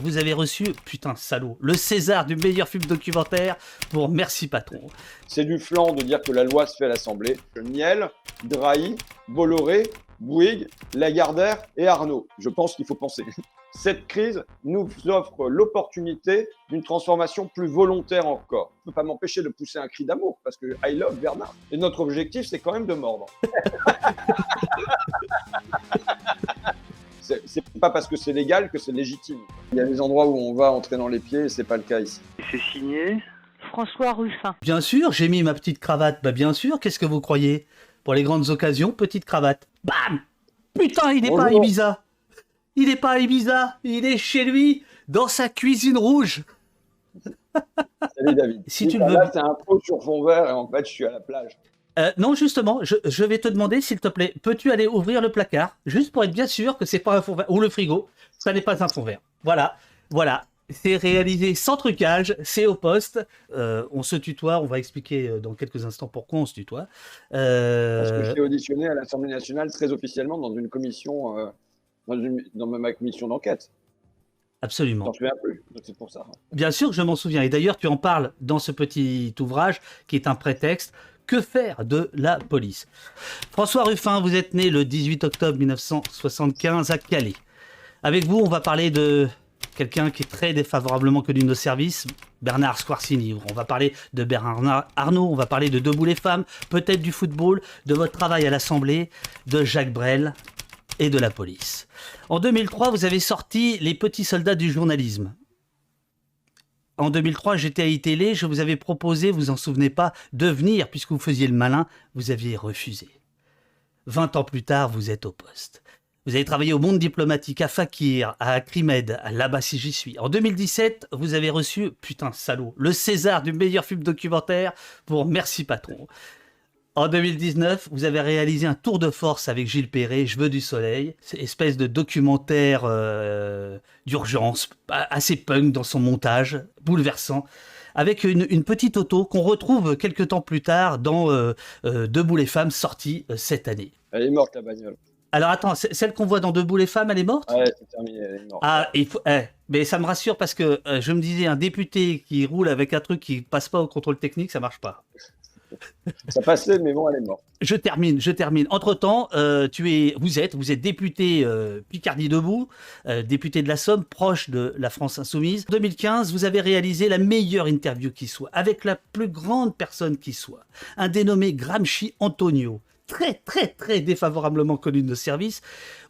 vous avez reçu, putain salaud, le César du meilleur film documentaire pour Merci Patron. C'est du flanc de dire que la loi se fait à l'Assemblée. Niel, Drahi, Bolloré, Bouygues, Lagardère et Arnaud. Je pense qu'il faut penser. Cette crise nous offre l'opportunité d'une transformation plus volontaire encore. Je ne peux pas m'empêcher de pousser un cri d'amour parce que I love Bernard. Et notre objectif, c'est quand même de mordre. c'est pas parce que c'est légal que c'est légitime. Il y a des endroits où on va entrer dans les pieds et c'est pas le cas ici. C'est signé François Ruffin. Bien sûr, j'ai mis ma petite cravate. Bah bien sûr, qu'est-ce que vous croyez? Pour les grandes occasions, petite cravate. Bam Putain, il n'est pas à Ibiza il n'est pas à Ibiza, il est chez lui, dans sa cuisine rouge. Salut David. Si tu le veux. c'est un pot sur fond vert et en fait, je suis à la plage. Euh, non, justement, je, vais te demander, s'il te plaît, peux-tu aller ouvrir le placard, juste pour être bien sûr que c'est pas un fond vert, ou le frigo, ça n'est pas un fond vert. Voilà, voilà. C'est réalisé sans trucage, c'est au poste. Euh, on se tutoie, on va expliquer euh, dans quelques instants pourquoi on se tutoie. Parce que je auditionné à l'Assemblée nationale très officiellement dans une commission dans, ma commission d'enquête. Absolument. Souviens plus, c'est pour ça. Bien sûr que je m'en souviens. Et d'ailleurs, tu en parles dans ce petit ouvrage qui est un prétexte. Que faire de la police François Ruffin, vous êtes né le 18 octobre 1975 à Calais. Avec vous, on va parler de quelqu'un qui est très défavorablement connu de nos services, Bernard Squarcini. On va parler de Bernard Arnault, on va parler de Debout les femmes, peut-être du football, de votre travail à l'Assemblée, de Jacques Brel, et de la police. En 2003, vous avez sorti Les petits soldats du journalisme. En 2003, j'étais à iTélé, je vous avais proposé, vous en souvenez pas, de venir, puisque vous faisiez le malin, vous aviez refusé. 20 ans plus tard, vous êtes au poste. Vous avez travaillé au monde diplomatique, à Fakir, à Acrimed, là-bas si j'y suis. En 2017, vous avez reçu, putain salaud, le César du meilleur film documentaire pour Merci Patron. En 2019, vous avez réalisé un tour de force avec Gilles Perret, Je veux du soleil, espèce de documentaire euh, d'urgence, assez punk dans son montage, bouleversant, avec une, petite auto qu'on retrouve quelques temps plus tard dans euh, euh, Debout les femmes, sortie cette année. Elle est morte la bagnole. Alors attends, celle qu'on voit dans Debout les femmes, elle est morte? Ouais, c'est terminé, elle est morte. Ah, il faut, eh, mais ça me rassure parce que je me disais, un député qui roule avec un truc qui passe pas au contrôle technique, ça marche pas. Ça passait, mais bon, elle est morte. Je termine, je termine. Entre-temps, euh, tu es, vous êtes, vous êtes député euh, Picardie Debout, euh, député de la Somme, proche de la France Insoumise. En 2015, vous avez réalisé la meilleure interview qui soit, avec la plus grande personne qui soit, un dénommé Gramsci Antonio, très, très, très défavorablement connu de nos services,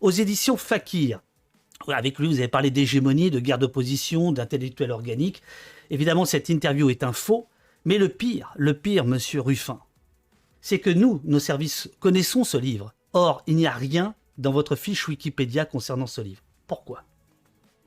aux éditions Fakir. Avec lui, vous avez parlé d'hégémonie, de guerre d'opposition, d'intellectuel organique. Évidemment, cette interview est un faux. Mais le pire, le pire, monsieur Ruffin, c'est que nous, nos services, connaissons ce livre. Or, il n'y a rien dans votre fiche Wikipédia concernant ce livre. Pourquoi?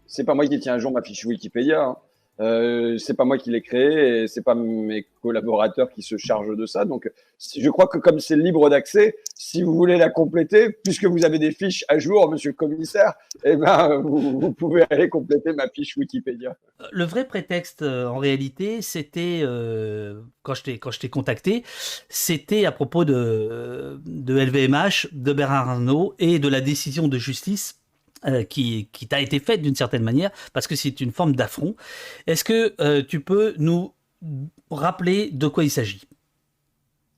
C'est pas moi qui tiens à jour ma fiche Wikipédia. Hein. Euh, c'est pas moi qui l'ai créé et c'est pas mes collaborateurs qui se chargent de ça. Donc, je crois que comme c'est libre d'accès, si vous voulez la compléter, puisque vous avez des fiches à jour, monsieur le commissaire, eh ben, vous, pouvez aller compléter ma fiche Wikipédia. Le vrai prétexte, euh, en réalité, c'était, euh, quand je t'ai contacté, c'était à propos de, de LVMH, de Bernard Arnault et de la décision de justice euh, qui, t'a été faite d'une certaine manière, parce que c'est une forme d'affront. Est-ce que euh, tu peux nous rappeler de quoi il s'agit?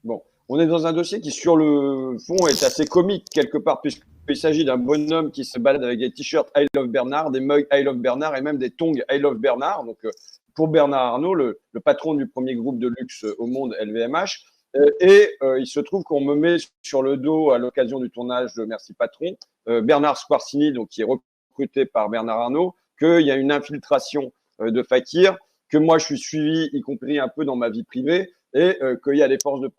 Bon, on est dans un dossier qui, sur le fond, est assez comique quelque part, puisqu'il s'agit d'un bonhomme qui se balade avec des t-shirts I Love Bernard, des mugs I Love Bernard et même des tongs I Love Bernard. Donc, euh, pour Bernard Arnault, le, patron du premier groupe de luxe au monde, LVMH, et euh, il se trouve qu'on me met sur le dos à l'occasion du tournage de Merci Patron, euh, Bernard Squarcini, donc qui est recruté par Bernard Arnault, qu'il y a une infiltration de Fakir, que moi je suis suivi, y compris un peu dans ma vie privée, et qu'il y a des forces de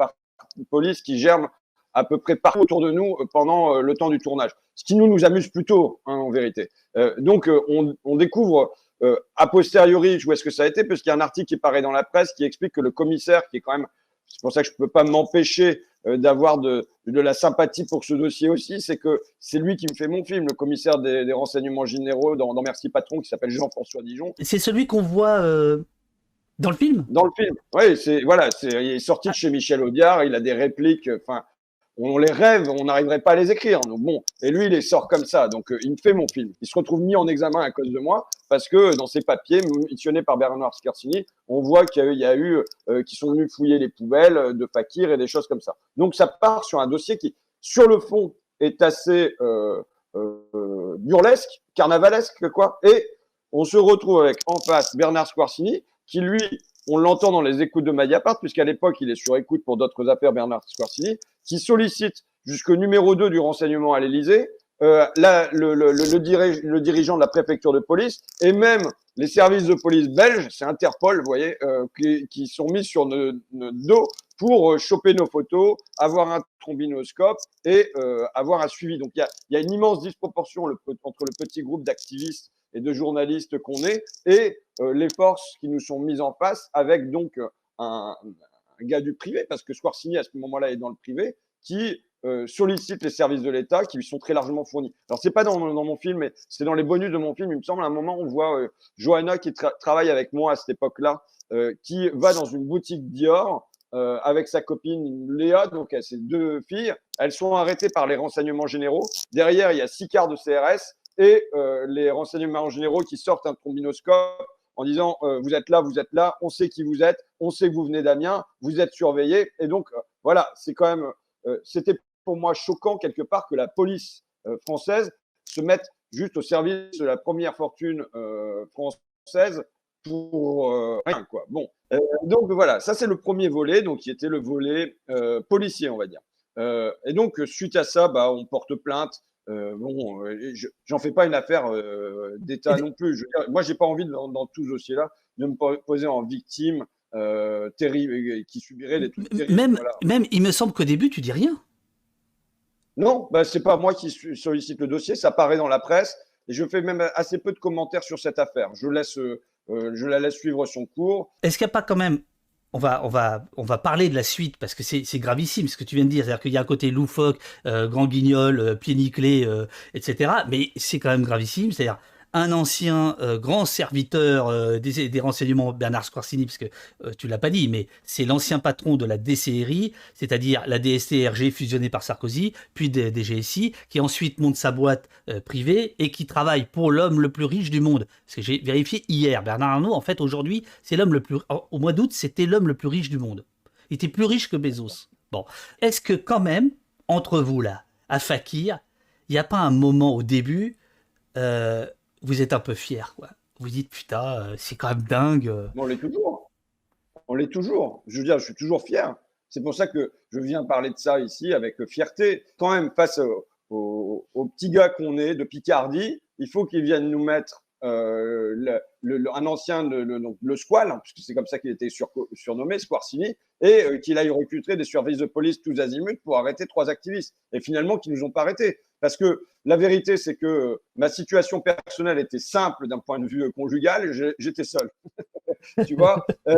police qui germent à peu près partout autour de nous pendant le temps du tournage. Ce qui nous nous amuse plutôt, hein, en vérité. donc on, découvre a posteriori où est-ce que ça a été, parce qu'il y a un article qui paraît dans la presse qui explique que le commissaire, qui est quand même c'est pour ça que je ne peux pas m'empêcher euh, d'avoir de, de, la sympathie pour ce dossier aussi, c'est que c'est lui qui me fait mon film, le commissaire des, renseignements généraux dans, Merci Patron, qui s'appelle Jean-François Dijon. C'est celui qu'on voit euh, dans le film? Dans le film, oui. C'est, voilà, c'est, il est sorti de chez Michel Audiard, il a des répliques, enfin, on les rêve, on n'arriverait pas à les écrire. Donc bon, et lui, il les sort comme ça. Donc euh, il me fait mon film. Il se retrouve mis en examen à cause de moi. parce que dans ces papiers missionnés par Bernard Scarsini, on voit qu'il y a eu, euh, qui sont venus fouiller les poubelles de Fakir et des choses comme ça. Donc ça part sur un dossier qui, sur le fond, est assez euh, euh, burlesque, carnavalesque, quoi. Et on se retrouve avec en face Bernard Squarcini, qui lui, on l'entend dans les écoutes de Mediapart, puisqu'à l'époque, il est sur écoute pour d'autres affaires, Bernard Squarcini, qui sollicite jusqu'au numéro 2 du renseignement à l'Élysée, euh, le, le, le, dirigeant de la préfecture de police et même les services de police belges, c'est Interpol, vous voyez, euh, qui, qui, sont mis sur notre, dos pour euh, choper nos photos, avoir un trombinoscope et euh, avoir un suivi. Donc il y a, y a, une immense disproportion le, entre le petit groupe d'activistes et de journalistes qu'on est et euh, les forces qui nous sont mises en face avec donc un, un gars du privé, parce que Squarcini à ce moment-là est dans le privé, qui euh, sollicite les services de l'État qui lui sont très largement fournis. Alors c'est pas dans, mon film, mais c'est dans les bonus de mon film. Il me semble à un moment on voit euh, Johanna qui travaille avec moi à cette époque-là, euh, qui va dans une boutique Dior euh, avec sa copine Léa, donc elle, ses deux filles. Elles sont arrêtées par les renseignements généraux. Derrière il y a six quarts de CRS et euh, les renseignements généraux qui sortent un trombinoscope en disant vous êtes là, vous êtes là, on sait qui vous êtes, on sait que vous venez d'Amiens, vous êtes surveillés. Et donc voilà, c'est quand même c'était pour moi choquant quelque part que la police euh, française se mette juste au service de la première fortune euh, française pour euh, rien quoi. Bon, donc voilà, ça c'est le premier volet, donc qui était le volet policier, on va dire. et donc suite à ça, bah, on porte plainte. Bon, j'en fais pas une affaire d'État non plus. Je veux moi, j'ai pas envie dans, dans tout ce dossier-là de me poser en victime terrible qui subirait des trucs terribles. Même, même, il me semble qu'au début, tu dis rien. Non, bah, ce n'est pas moi qui sollicite le dossier, ça paraît dans la presse. Et je fais même assez peu de commentaires sur cette affaire. Je, laisse, euh, je la laisse suivre son cours. Est-ce qu'il n'y a pas quand même on va, on, va, on va parler de la suite parce que c'est gravissime ce que tu viens de dire. C'est-à-dire qu'il y a un côté loufoque, euh, grand guignol, euh, pied nickelé, etc. Mais c'est quand même gravissime. C'est-à-dire un ancien euh, grand serviteur euh, des, renseignements, Bernard Squarcini, parce que euh, tu l'as pas dit, mais c'est l'ancien patron de la DCRI, c'est-à-dire la DSTRG fusionnée par Sarkozy, puis des, DGSI, qui ensuite monte sa boîte privée et qui travaille pour l'homme le plus riche du monde. Parce que j'ai vérifié hier, Bernard Arnault, en fait, aujourd'hui, c'est l'homme le plus. Au mois d'août, c'était l'homme le plus riche du monde. Il était plus riche que Bezos. Bon, est-ce que quand même, entre vous là, à Fakir, il n'y a pas un moment au début vous êtes un peu fier, quoi. Vous dites, putain, euh, c'est quand même dingue. On l'est toujours. On l'est toujours. Je veux dire, je suis toujours fier. C'est pour ça que je viens parler de ça ici avec fierté. Quand même, face aux au, petits gars qu'on est de Picardie, il faut qu'ils viennent nous mettre euh, le, un ancien, le, le, Squal, hein, puisque c'est comme ça qu'il était sur, surnommé, Squarcini, et euh, qu'il aille recruter des services de police tous azimuts pour arrêter trois activistes. Et finalement, qui nous ont pas arrêtés. Parce que la vérité, c'est que ma situation personnelle était simple d'un point de vue conjugal, j'étais seul. tu vois euh,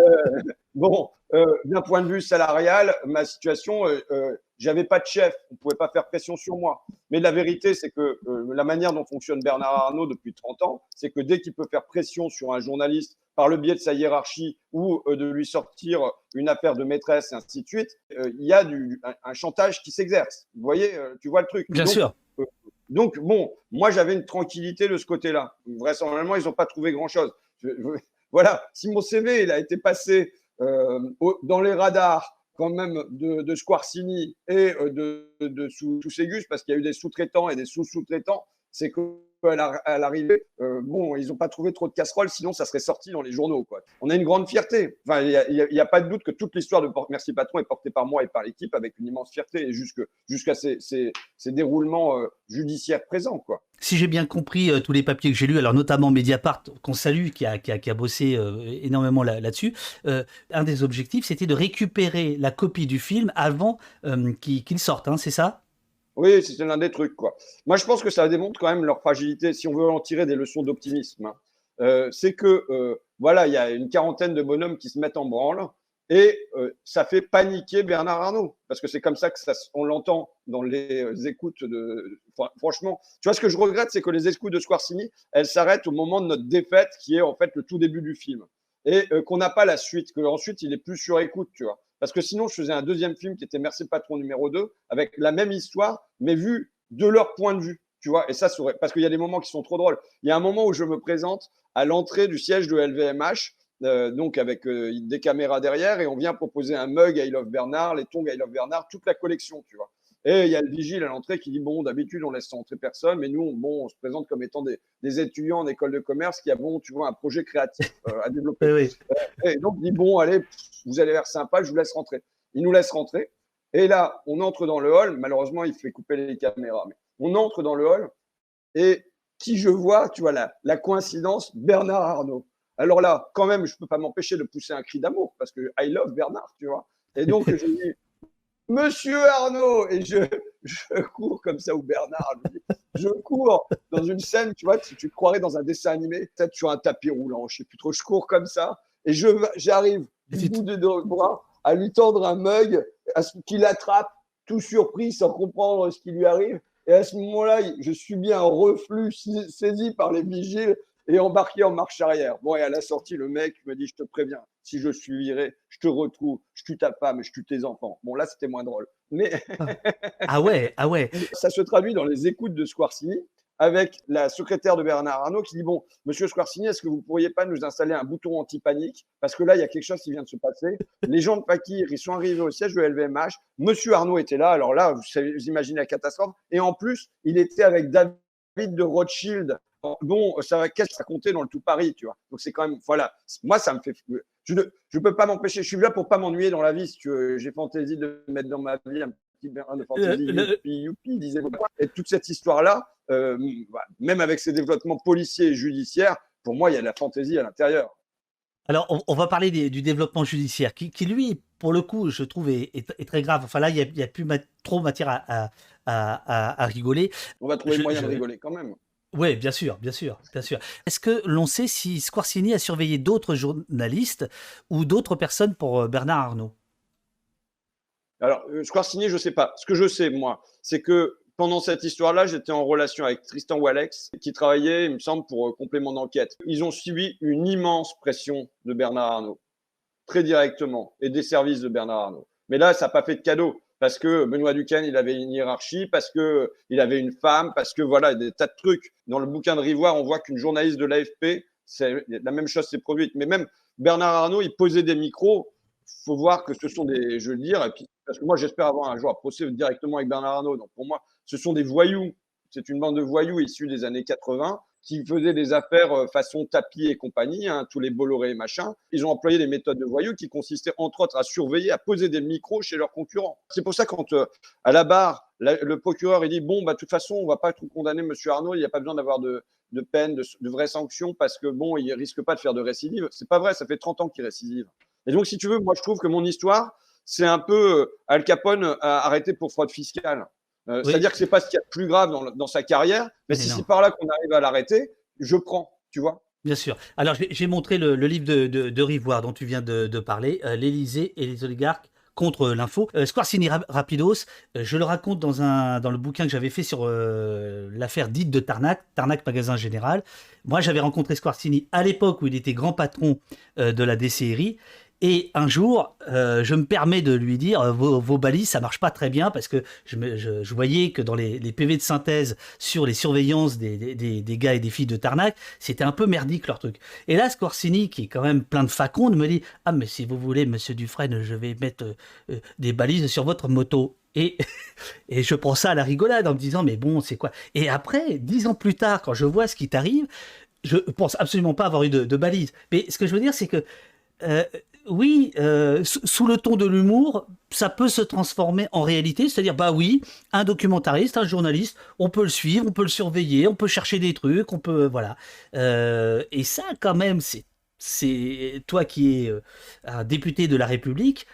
Bon, euh, d'un point de vue salarial, ma situation, euh, euh, j'avais pas de chef, on pouvait pas faire pression sur moi. Mais la vérité, c'est que euh, la manière dont fonctionne Bernard Arnault depuis 30 ans, c'est que dès qu'il peut faire pression sur un journaliste par le biais de sa hiérarchie ou de lui sortir une affaire de maîtresse et ainsi de suite, il y a du, un, chantage qui s'exerce. Vous voyez, tu vois le truc. Bien sûr. Donc, bon, moi, j'avais une tranquillité de ce côté-là. Vraisemblablement, ils n'ont pas trouvé grand-chose. Voilà, si mon CV il a été passé euh, dans les radars quand même de, de Squarcini et euh, de, de, Ségus, parce qu'il y a eu des sous-traitants et des sous-sous-traitants, c'est que à l'arrivée, euh, bon, ils n'ont pas trouvé trop de casseroles, sinon ça serait sorti dans les journaux. Quoi. On a une grande fierté. Enfin, il n'y a, pas de doute que toute l'histoire de Merci Patron est portée par moi et par l'équipe avec une immense fierté jusqu'à ces, ces, ces, déroulements euh, judiciaires présents. Quoi. Si j'ai bien compris euh, tous les papiers que j'ai lus, alors notamment Mediapart, qu'on salue, qui a, qui a, qui a bossé énormément là-dessus, un des objectifs, c'était de récupérer la copie du film avant qu'il sorte, hein, c'est ça? Oui, c'est l'un des trucs. Quoi. Moi, je pense que ça démontre quand même leur fragilité, si on veut en tirer des leçons d'optimisme. Hein. Euh, c'est que, euh, voilà, il y a une quarantaine de bonhommes qui se mettent en branle et euh, ça fait paniquer Bernard Arnault, parce que c'est comme ça que ça, on l'entend dans les écoutes. De, franchement, tu vois, ce que je regrette, c'est que les écoutes de Squarcini, elles s'arrêtent au moment de notre défaite, qui est en fait le tout début du film, et qu'on n'a pas la suite, que ensuite il est plus sur écoute, tu vois. Parce que sinon, je faisais un deuxième film qui était Merci Patron numéro 2, avec la même histoire, mais vu de leur point de vue. Tu vois, et ça, parce qu'il y a des moments qui sont trop drôles. Il y a un moment où je me présente à l'entrée du siège de LVMH, euh, donc avec euh, des caméras derrière, et on vient proposer un mug I Love Bernard, les tongs I Love Bernard, toute la collection, tu vois. Et il y a le vigile à l'entrée qui dit bon, d'habitude on laisse entrer personne, mais nous, on, bon, on se présente comme étant des, étudiants en école de commerce qui avons, tu vois, un projet créatif euh, à développer. et donc il dit bon, allez, vous allez l'air sympa, je vous laisse rentrer. Il nous laisse rentrer. Et là, on entre dans le hall. Malheureusement, il fait couper les caméras. Mais on entre dans le hall et qui je vois, tu vois, la, la coïncidence, Bernard Arnault. Alors là, quand même, je ne peux pas m'empêcher de pousser un cri d'amour parce que I love Bernard, tu vois. Et donc, je dis, Monsieur Arnaud Et je, je cours comme ça, ou Bernard, je cours dans une scène, tu vois, tu, tu te croirais dans un dessin animé, peut-être sur un tapis roulant, je ne sais plus trop, je cours comme ça et j'arrive du bout de deux bras à lui tendre un mug, à ce qu'il attrape, tout surpris, sans comprendre ce qui lui arrive. Et à ce moment-là, je subis un reflux saisi par les vigiles et embarqué en marche arrière. Bon, et à la sortie, le mec me dit Je te préviens, si je suis viré, je te retrouve, je tue ta femme, je tue tes enfants. Bon, là, c'était moins drôle. Mais. ah ouais, ah ouais. Ça se traduit dans les écoutes de Squarcini avec la secrétaire de Bernard Arnault qui dit Bon, monsieur Squarcini, est-ce que vous ne pourriez pas nous installer un bouton anti-panique? Parce que là, il y a quelque chose qui vient de se passer. Les gens de Pakir, ils sont arrivés au siège de LVMH. Monsieur Arnault était là. Alors là, vous, imaginez la catastrophe. Et en plus, il était avec David de Rothschild. Bon, ça va qu'est-ce que ça comptait dans le tout Paris, tu vois. Donc c'est quand même, voilà. Moi, ça me fait. Je ne peux pas m'empêcher. Je suis là pour pas m'ennuyer dans la vie. Si j'ai fantaisie de mettre dans ma vie un petit Bernard de fantaisie. Youpi, youpi, disait. Et toute cette histoire-là, euh, même avec ses développements policiers et judiciaires, pour moi, il y a de la fantaisie à l'intérieur. Alors, on, va parler du développement judiciaire, qui, lui, pour le coup, je trouve, est, très grave. Enfin, là, il n'y a, plus trop matière à, à, rigoler. On va trouver le moyen de rigoler quand même. Oui, bien sûr, bien sûr, bien sûr. Est-ce que l'on sait si Squarcini a surveillé d'autres journalistes ou d'autres personnes pour euh, Bernard Arnault? Alors, euh, Squarcini, je ne sais pas. Ce que je sais, moi, c'est que pendant cette histoire-là, j'étais en relation avec Tristan Walex, qui travaillait, il me semble, pour euh, complément d'enquête. Ils ont subi une immense pression de Bernard Arnault, très directement, et des services de Bernard Arnault. Mais là, ça n'a pas fait de cadeau, parce que Benoît Duquesne, il avait une hiérarchie, parce que il avait une femme, parce que voilà, des tas de trucs. Dans le bouquin de Rivoire, on voit qu'une journaliste de l'AFP, c'est la même chose s'est produite. Mais même Bernard Arnault, il posait des micros. faut voir que ce sont des, je veux dire, et puis, parce que moi, j'espère avoir un jour à procès directement avec Bernard Arnault. Donc, pour moi, ce sont des voyous. C'est une bande de voyous issus des années 80 qui faisaient des affaires euh, façon tapis et compagnie, hein, tous les Bolloré et machin. Ils ont employé des méthodes de voyous qui consistaient entre autres à surveiller, à poser des micros chez leurs concurrents. C'est pour ça quand euh, à la barre, le procureur il dit bon bah de toute façon on va pas tout condamner Monsieur Arnaud, il n'y a pas besoin d'avoir de, peine, de, de, vraies sanctions parce que bon il risque pas de faire de récidive. C'est pas vrai, ça fait 30 ans qu'il récidive. Et donc si tu veux, moi je trouve que mon histoire c'est un peu euh, Al Capone arrêté pour fraude fiscale. Euh, c'est-à-dire que c'est pas ce qu'il y a de plus grave dans, sa carrière, mais, si c'est par là qu'on arrive à l'arrêter, je prends, tu vois. Bien sûr. Alors, j'ai montré le, livre de, de, Rivoire dont tu viens de, parler, euh, L'Élysée et les oligarques contre l'info. Euh, Squarcini Rapidos, je le raconte dans, un, dans le bouquin que j'avais fait sur l'affaire dite de Tarnac, Tarnac Magasin Général. Moi, j'avais rencontré Squarcini à l'époque où il était grand patron de la DCRI. Et un jour, euh, je me permets de lui dire euh, vos, balises, ça marche pas très bien parce que je, voyais que dans les, PV de synthèse sur les surveillances des, gars et des filles de Tarnac, c'était un peu merdique leur truc. Et là, Scorsini, qui est quand même plein de facondes, me dit Ah, mais si vous voulez, monsieur Dufresne, je vais mettre euh, des balises sur votre moto. Et, je prends ça à la rigolade en me disant Mais bon, c'est quoi? Et après, dix ans plus tard, quand je vois ce qui t'arrive, je pense absolument pas avoir eu de, balises. Mais ce que je veux dire, c'est que oui, euh, sous le ton de l'humour, ça peut se transformer en réalité. C'est-à-dire, bah oui, un documentariste, un journaliste, on peut le suivre, on peut le surveiller, on peut chercher des trucs, on peut, voilà. Euh, et ça, quand même, c'est, c'est toi qui es euh, un député de la République,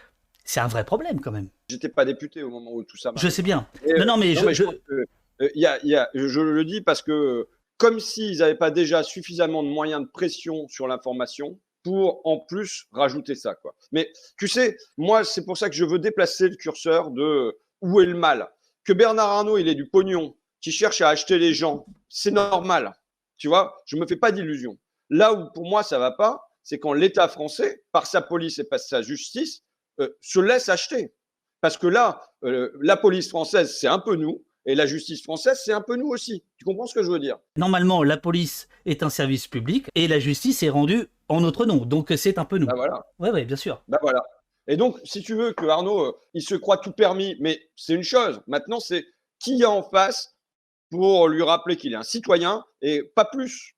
c'est un vrai problème quand même. J'étais pas député au moment où tout ça. Je sais bien. non, non, mais je, je... y a, y a, je le dis parce que comme s'ils n'avaient pas déjà suffisamment de moyens de pression sur l'information, pour en plus rajouter ça. Quoi. Mais tu sais, moi, c'est pour ça que je veux déplacer le curseur de où est le mal? Que Bernard Arnault, il ait du pognon, qui cherche à acheter les gens, c'est normal. Tu vois, je me fais pas d'illusions. Là où pour moi ça va pas, c'est quand l'État français, par sa police et par sa justice, euh, se laisse acheter. Parce que là, euh, la police française, c'est un peu nous, Et la justice française, c'est un peu nous aussi. Tu comprends ce que je veux dire? Normalement, la police est un service public et la justice est rendue en notre nom. Donc c'est un peu nous. Bah voilà. Oui, ouais, bien sûr. Bah voilà. Et donc, si tu veux que Arnaud, euh, il se croit tout permis, mais c'est une chose. Maintenant, c'est qui y a en face pour lui rappeler qu'il est un citoyen et pas plus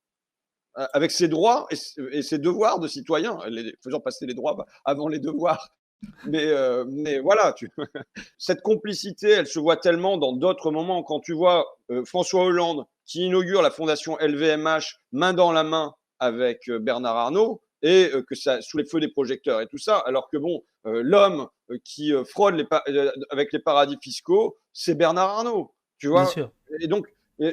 euh, avec ses droits et, ses devoirs de citoyen, faisant passer les droits avant les devoirs. Mais, euh, mais voilà, tu... cette complicité, elle se voit tellement dans d'autres moments. Quand tu vois François Hollande qui inaugure la fondation LVMH main dans la main avec Bernard Arnault, et que ça sous les feux des projecteurs et tout ça, alors que bon, l'homme qui fraude les avec les paradis fiscaux, c'est Bernard Arnault, tu vois. Et donc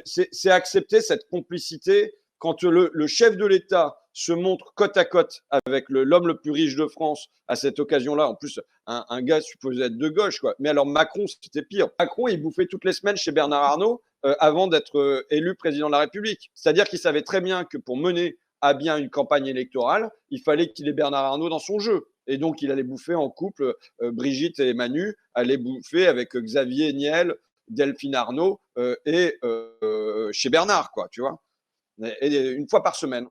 c'est accepter cette complicité quand le, chef de l'État se montre côte à côte avec l'homme le, plus riche de France à cette occasion-là. En plus, un, gars supposé être de gauche, quoi. Mais alors Macron, c'était pire. Macron, il bouffait toutes les semaines chez Bernard Arnault avant d'être élu président de la République. C'est-à-dire qu'il savait très bien que pour mener a bien une campagne électorale, il fallait qu'il ait Bernard Arnault dans son jeu. Et donc, il allait bouffer en couple euh, Brigitte et Manu, allait bouffer avec Xavier Niel, Delphine Arnault euh, et euh, chez Bernard, quoi, tu vois. Et une fois par semaine.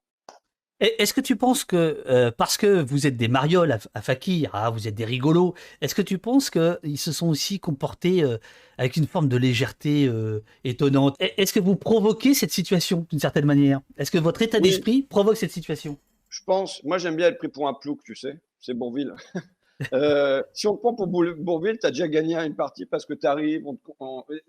Est-ce que tu penses que, euh, parce que vous êtes des marioles à, Fakir, ah, vous êtes des rigolos, est-ce que tu penses qu'ils se sont aussi comportés euh, avec une forme de légèreté euh, étonnante? Est-ce que vous provoquez cette situation d'une certaine manière? Est-ce que votre état d'esprit provoque cette situation? Je pense, moi j'aime bien être pris pour un plouc, tu sais, c'est Bourville. si on prend pour Bourville, tu as déjà gagné une partie parce que tu arrives.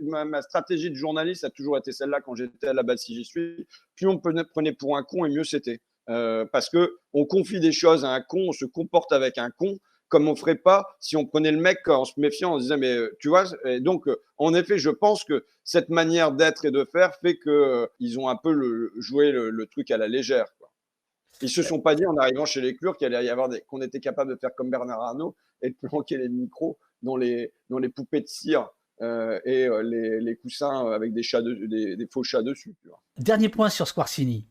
ma, stratégie de journaliste a toujours été celle-là quand j'étais à la base, si j'y suis. Plus on prenait pour un con et mieux c'était. Euh, parce que on confie des choses à un con, on se comporte avec un con comme on ferait pas si on prenait le mec en se méfiant, on se disait mais euh, tu vois. Donc euh, en effet, je pense que cette manière d'être et de faire fait que ils ont un peu joué le, truc à la légère. Ils se sont pas dit en arrivant chez les Clurs qu'il allait y avoir qu'on était capable de faire comme Bernard Arnault et de planquer les micros dans les dans les poupées de cire. et les, les, coussins avec des, chats des, faux chats dessus. Dernier point sur Squarcini.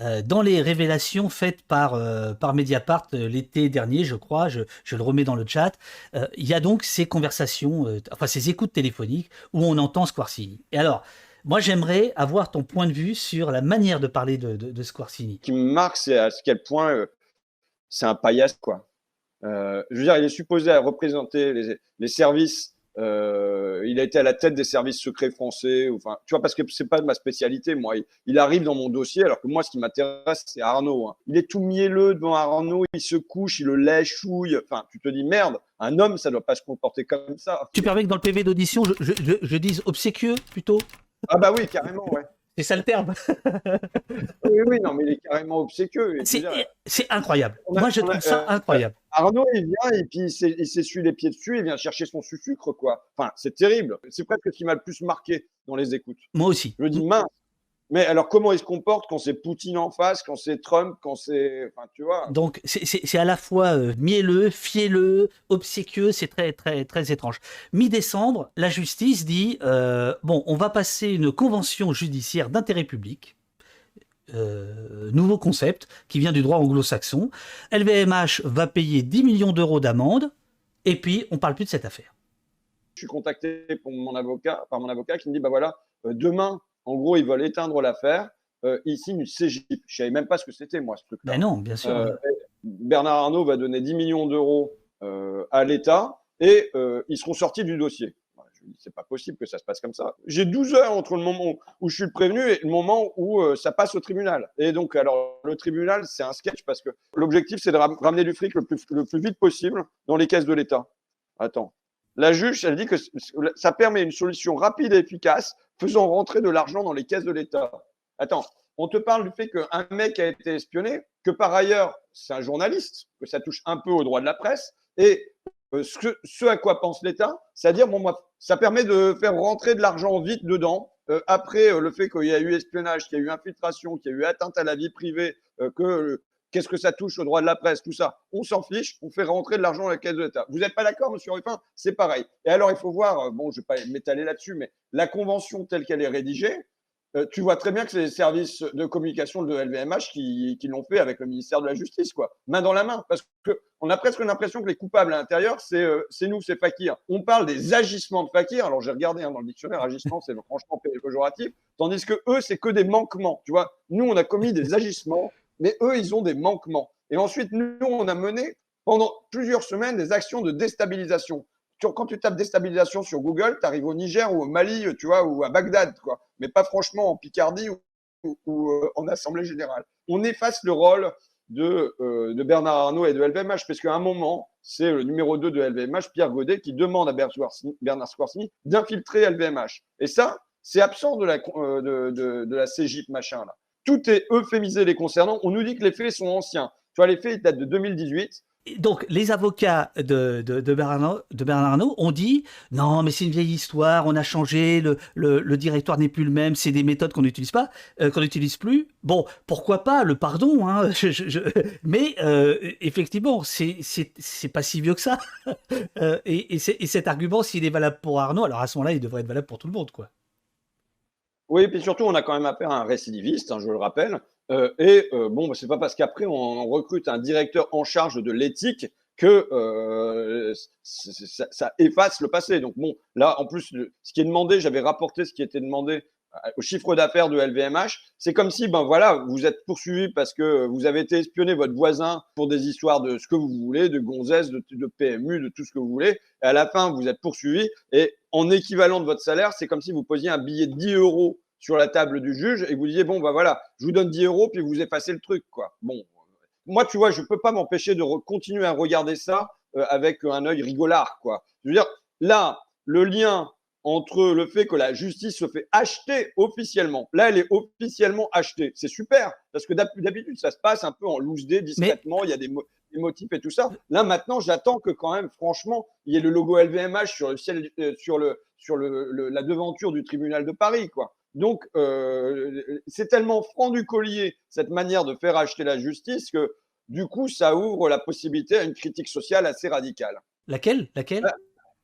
Euh, dans les révélations faites par, euh, par Mediapart euh, l'été dernier, je crois, je, je, le remets dans le chat, il y a donc ces conversations, enfin ces écoutes téléphoniques où on entend Squarcini. Et alors, moi j'aimerais avoir ton point de vue sur la manière de parler de, de, Squarcini. Ce qui me marque, c'est à quel point c'est un paillasse, quoi. je veux dire, il est supposé représenter les, les services euh, il a été à la tête des services secrets français. Enfin, tu vois, parce que c'est pas de ma spécialité, moi. Il, arrive dans mon dossier, alors que moi, ce qui m'intéresse, c'est Arnaud. Hein. Il est tout mielleux devant Arnaud, il se couche, il le lèche, chouille. Enfin, tu te dis merde. Un homme, ça doit pas se comporter comme ça. Tu permets que dans le PV d'audition, je, je dise obséquieux plutôt? Ah bah oui, carrément, ouais. C'est ça le terme. oui, oui, non, mais il est carrément obséquieux. C'est incroyable. Moi, je trouve ça euh, incroyable. Arnaud, il vient et puis il s'essuie les pieds dessus, il vient chercher son sucre, quoi. Enfin, c'est terrible. C'est presque ce qui m'a le plus marqué dans les écoutes. Moi aussi. Je me dis, mince, mais alors, comment il se comporte quand c'est Poutine en face, quand c'est Trump, quand c'est. Enfin, tu vois. Donc, c'est à la fois euh, mielleux, fielleux, obséquieux, c'est très, très, très étrange. Mi-décembre, la justice dit euh, bon, on va passer une convention judiciaire d'intérêt public. Euh, nouveau concept qui vient du droit anglo-saxon. LVMH va payer 10 millions d'euros d'amende et puis on parle plus de cette affaire. Je suis contacté pour mon avocat, par mon avocat qui me dit bah voilà, demain en gros, ils veulent éteindre l'affaire. Euh, ils signent une CGIP. Je ne savais même pas ce que c'était, moi, ce truc-là. Mais non, bien sûr. Euh, Bernard Arnault va donner 10 millions d'euros euh, à l'État et ils seront sortis du dossier. Je me dis, c'est pas possible que ça se passe comme ça. J'ai 12 heures entre le moment où je suis prévenu et le moment où ça passe au tribunal. Et donc, alors, le tribunal, c'est un sketch parce que l'objectif, c'est de ramener du fric le plus, le plus vite possible dans les caisses de l'État. Attends. La juge, elle dit que ça permet une solution rapide et efficace faisant rentrer de l'argent dans les caisses de l'État. Attends, on te parle du fait qu'un mec a été espionné, que par ailleurs, c'est un journaliste, que ça touche un peu au droit de la presse, et euh, ce, à quoi pense l'État, c'est-à-dire, bon, moi, ça permet de faire rentrer de l'argent vite dedans, euh, après euh, le fait qu'il y a eu espionnage, qu'il y a eu infiltration, qu'il y a eu atteinte à la vie privée, que Qu'est-ce que ça touche au droit de la presse, tout ça? On s'en fiche, on fait rentrer de l'argent dans la caisse de l'État. Vous n'êtes pas d'accord, monsieur Ruffin? C'est pareil. Et alors, il faut voir, euh, bon, je ne vais pas m'étaler là-dessus, mais la convention telle qu'elle est rédigée, euh, tu vois très bien que c'est les services de communication de LVMH qui, l'ont fait avec le ministère de la Justice, quoi, main dans la main. Parce qu'on a presque l'impression que les coupables à l'intérieur, c'est euh, nous, c'est Fakir. On parle des agissements de Fakir. Alors j'ai regardé hein, dans le dictionnaire, agissement, c'est franchement péjoratif. Tandis que eux, c'est que des manquements. Tu vois, nous, on a commis des agissements, mais eux, ils ont des manquements. Et ensuite, nous, on a mené pendant plusieurs semaines des actions de déstabilisation quand tu tapes déstabilisation sur Google, tu arrives au Niger ou au Mali, tu vois, ou à Bagdad, quoi. Mais pas franchement en Picardie ou, euh, en Assemblée générale. On efface le rôle de, euh, de Bernard Arnault et de LVMH, parce qu'à un moment, c'est le numéro 2 de LVMH, Pierre Godet, qui demande à Bernard Squarsny d'infiltrer LVMH. Et ça, c'est absent de la, euh, de, de la CGIP, machin, là. Tout est euphémisé les concernant. On nous dit que les faits sont anciens. Tu vois, les faits datent de 2018 donc, les avocats de, de, Bernard, Arnault ont dit non, mais c'est une vieille histoire, on a changé, le, le, directoire n'est plus le même, c'est des méthodes qu'on n'utilise pas, euh, qu'on n'utilise plus. Bon, pourquoi pas le pardon, hein, mais euh, effectivement, c'est pas si vieux que ça. Euh, et, et, cet argument, s'il est valable pour Arnaud, alors à ce moment-là, il devrait être valable pour tout le monde, quoi. Oui, et puis surtout, on a quand même affaire à un récidiviste, hein, je le rappelle, euh, et euh, bon, bah, c'est pas parce qu'après on, recrute un directeur en charge de l'éthique que euh, ça, efface le passé. Donc bon, là en plus, ce qui est demandé, j'avais rapporté ce qui était demandé au chiffre d'affaires de LVMH. C'est comme si, ben voilà, vous êtes poursuivi parce que vous avez été espionné votre voisin pour des histoires de ce que vous voulez, de gonzesse, de, de PMU, de tout ce que vous voulez. Et à la fin, vous êtes poursuivi et en équivalent de votre salaire, c'est comme si vous posiez un billet de 10 euros sur la table du juge et vous disiez bon bah voilà, je vous donne 10 euros puis vous effacez le truc quoi. Bon, moi tu vois, je peux pas m'empêcher de continuer à regarder ça euh, avec un œil rigolard quoi. Je veux dire là, le lien entre le fait que la justice se fait acheter officiellement. Là, elle est officiellement achetée. C'est super, parce que d'habitude, ça se passe un peu en loose day, discrètement, il y a des, motifs et tout ça. Là, maintenant, j'attends que quand même, franchement, il y ait le logo LVMH sur, le ciel, euh, sur, le, sur le, la devanture du tribunal de Paris. quoi. Donc, euh, c'est tellement franc du collier, cette manière de faire acheter la justice, que du coup, ça ouvre la possibilité à une critique sociale assez radicale. Laquelle? Laquelle? Bah,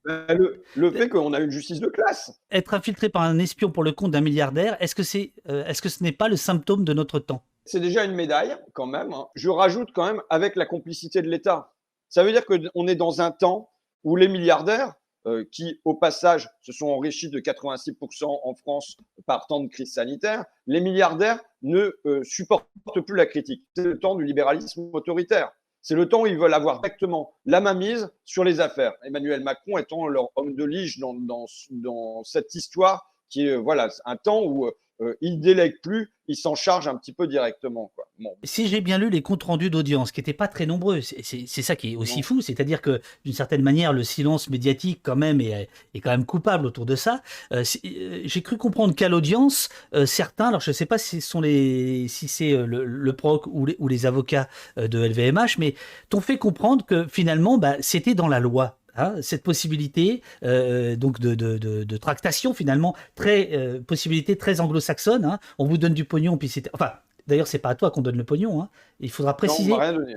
bah, le, fait qu'on a une justice de classe. Être infiltré par un espion pour le compte d'un milliardaire, est-ce que, c'est, euh, est-ce que ce n'est pas le symptôme de notre temps? C'est déjà une médaille, quand même. Hein. Je rajoute quand même avec la complicité de l'État. Ça veut dire qu'on est dans un temps où les milliardaires, euh, qui, au passage, se sont enrichis de 86% en France par temps de crise sanitaire, les milliardaires ne euh, supportent plus la critique. C'est le temps du libéralisme autoritaire. C'est le temps où ils veulent avoir directement la mainmise sur les affaires. Emmanuel Macron étant leur homme de lige dans, dans, cette histoire qui est voilà, un temps où euh, il délègue plus, il s'en charge un petit peu directement. Quoi. Si j'ai bien lu les comptes rendus d'audience, qui n'étaient pas très nombreux, c'est ça qui est aussi fou, c'est-à-dire que d'une certaine manière, le silence médiatique quand même est, est quand même coupable autour de ça. Euh, euh, j'ai cru comprendre qu'à l'audience, certains, alors je ne sais pas si sont les, si c'est le, le, proc ou les, ou les avocats de LVMH, mais t'ont fait comprendre que finalement, bah, c'était dans la loi. Hein, cette possibilité euh, donc de, de, de, tractation finalement très euh, possibilité très anglo-saxonne. Hein. On vous donne du pognon puis c'est enfin d'ailleurs c'est pas à toi qu'on donne le pognon. Hein. Il faudra préciser. Non, on va rien donner.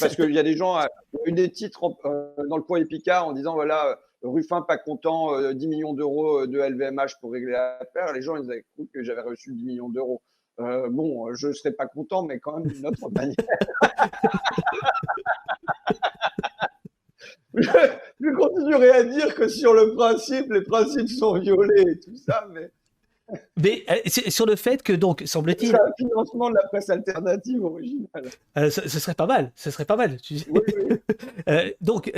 parce qu'il y a des gens, euh, eu des titres dans le point Épicard en disant voilà Ruffin pas content, 10 millions d'euros de LVMH pour régler l'affaire. Les gens ils avaient cru que j'avais reçu 10 millions d'euros. bon, je ne serais pas content, mais quand même d'une autre manière. Je continuerai à dire que sur le principe, les principes sont violés et tout ça, mais. Mais euh, sur le fait que, donc, semble-t-il. C'est un financement de la presse alternative originale. Euh, ce, serait pas mal, ce serait pas mal. Euh, donc,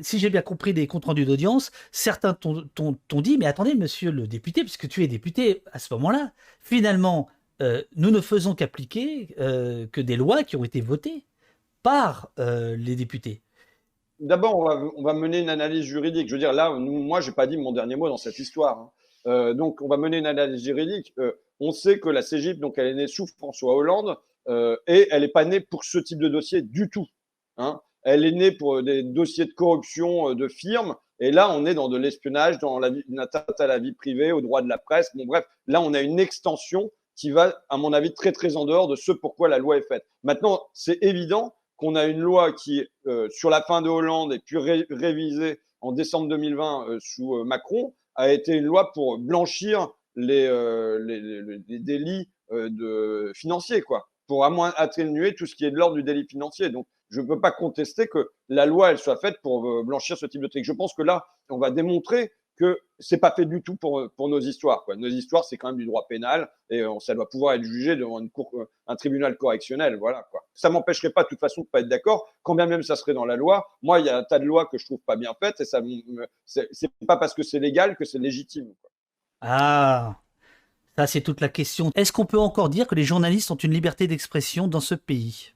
si j'ai bien compris des comptes rendus d'audience, certains t'ont dit Mais attendez, monsieur le député, puisque tu es député à ce moment-là, finalement, nous ne faisons qu'appliquer que des lois qui ont été votées par les députés d'abord, on va, mener une analyse juridique. Je veux dire, là, moi, je n'ai pas dit mon dernier mot dans cette histoire. Hein. Euh, donc, on va mener une analyse juridique. Euh, on sait que la CGIP, donc, elle est née sous François Hollande euh, et elle n'est pas née pour ce type de dossier du tout. Hein. Elle est née pour des dossiers de corruption de firmes. Et là, on est dans de l'espionnage, dans la une à la vie privée, au droit de la presse. Bon, bref, là, on a une extension qui va, à mon avis, très, très en dehors de ce pourquoi la loi est faite. Maintenant, c'est évident qu'on a une loi qui, euh, sur la fin de Hollande et puis révisée en décembre 2020 euh, sous euh, Macron, a été une loi pour blanchir les, délits financiers, quoi, pour atténuer tout ce qui est de l'ordre du délit financier. Donc, je ne peux pas contester que la loi, elle soit faite pour blanchir ce type de truc. Je pense que là, on va démontrer que c'est pas fait du tout pour, pour nos histoires. Quoi. Nos histoires, c'est quand même du droit pénal et on, ça doit pouvoir être jugé devant une cour, un tribunal correctionnel. Voilà, quoi. Ça m'empêcherait pas de toute façon de pas être d'accord, quand bien même ça serait dans la loi. Moi, il y a un tas de lois que je trouve pas bien faites et ça, c'est pas parce que c'est légal que c'est légitime. Quoi. Ah, ça c'est toute la question. Est-ce qu'on peut encore dire que les journalistes ont une liberté d'expression dans ce pays?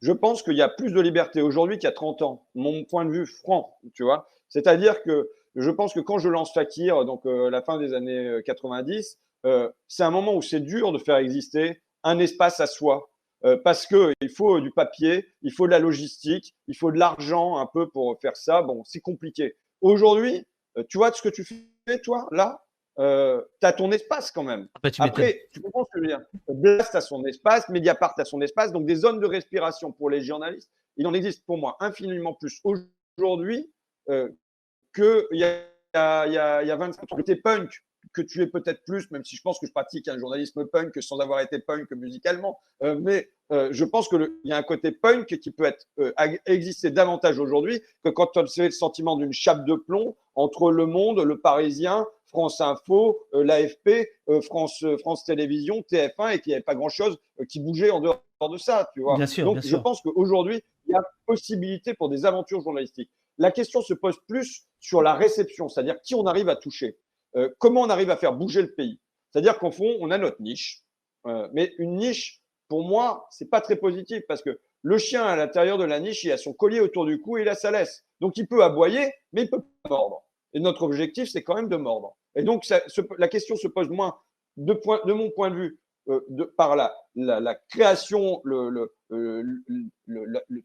Je pense qu'il y a plus de liberté aujourd'hui qu'il y a 30 ans. Mon point de vue franc, tu vois. C'est-à-dire que je pense que quand je lance Fakir, donc euh, la fin des années 90, euh, euh, c'est un moment où c'est dur de faire exister un espace à soi. parce qu'il faut du papier, il faut de la logistique, il faut de l'argent un peu pour faire ça. Bon, c'est compliqué. Aujourd'hui, tu vois ce que tu fais, toi, là? Tu as ton espace quand même. Après, tu, Après, tu comprends ce que je veux dire Blast a son espace, Mediapart a son espace, donc des zones de respiration pour les journalistes, il en existe pour moi infiniment plus aujourd'hui qu'il y a, y, a, y a 25 ans. Côté punk, que tu es peut-être plus, même si je pense que je pratique un journalisme punk sans avoir été punk musicalement. Euh, mais euh, je pense qu'il y a un côté punk qui peut être, euh, exister davantage aujourd'hui que quand tu as le sentiment d'une chape de plomb entre Le Monde, Le Parisien, France Info, l'AFP, France, France Télévisions, TF1 et qu'il n'y avait pas grand-chose qui bougeait en dehors de ça. Tu vois. Bien sûr, Donc je pense qu'aujourd'hui, il y a possibilité pour des aventures journalistiques. La question se pose plus sur la réception, c'est-à-dire qui on arrive à toucher, euh, comment on arrive à faire bouger le pays. C'est-à-dire qu'en fond, on a notre niche, euh, mais une niche, pour moi, c'est pas très positif parce que le chien à l'intérieur de la niche, il a son collier autour du cou et il a sa laisse. Donc il peut aboyer, mais il peut pas mordre. Et notre objectif, c'est quand même de mordre. Et donc la question se pose moins de, mon point de vue euh, par la, création, le,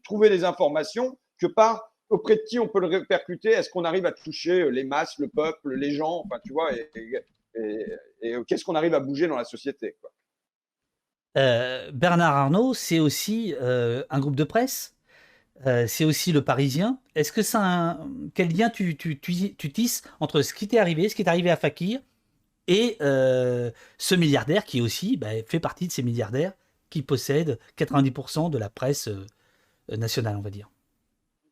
trouver des informations que par auprès de qui on peut le répercuter Est-ce qu'on arrive à toucher euh, les masses, le peuple, les gens? Enfin, tu vois, et, qu'est-ce qu'on arrive à bouger dans la société euh, Bernard Arnault, c'est aussi euh, un groupe de presse. c'est aussi le Parisien. Est-ce que ça, quel lien tu, tu, tisses entre ce qui t'est arrivé, ce qui est arrivé à Fakir, et ce milliardaire qui aussi bah, fait partie de ces milliardaires qui possèdent 90% de la presse nationale, on va dire?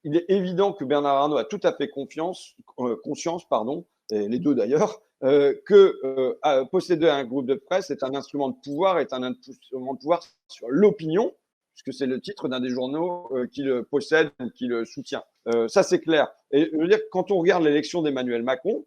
Il est évident que Bernard Arnault a tout à fait confiance, euh, conscience, pardon, et les deux d'ailleurs, euh, que euh, posséder un groupe de presse est un instrument de pouvoir, est un instrument de pouvoir sur l'opinion, puisque c'est le titre d'un des journaux qui le possède ou qui le soutient. ça, c'est clair. Et je veux dire, quand on regarde l'élection d'Emmanuel Macron,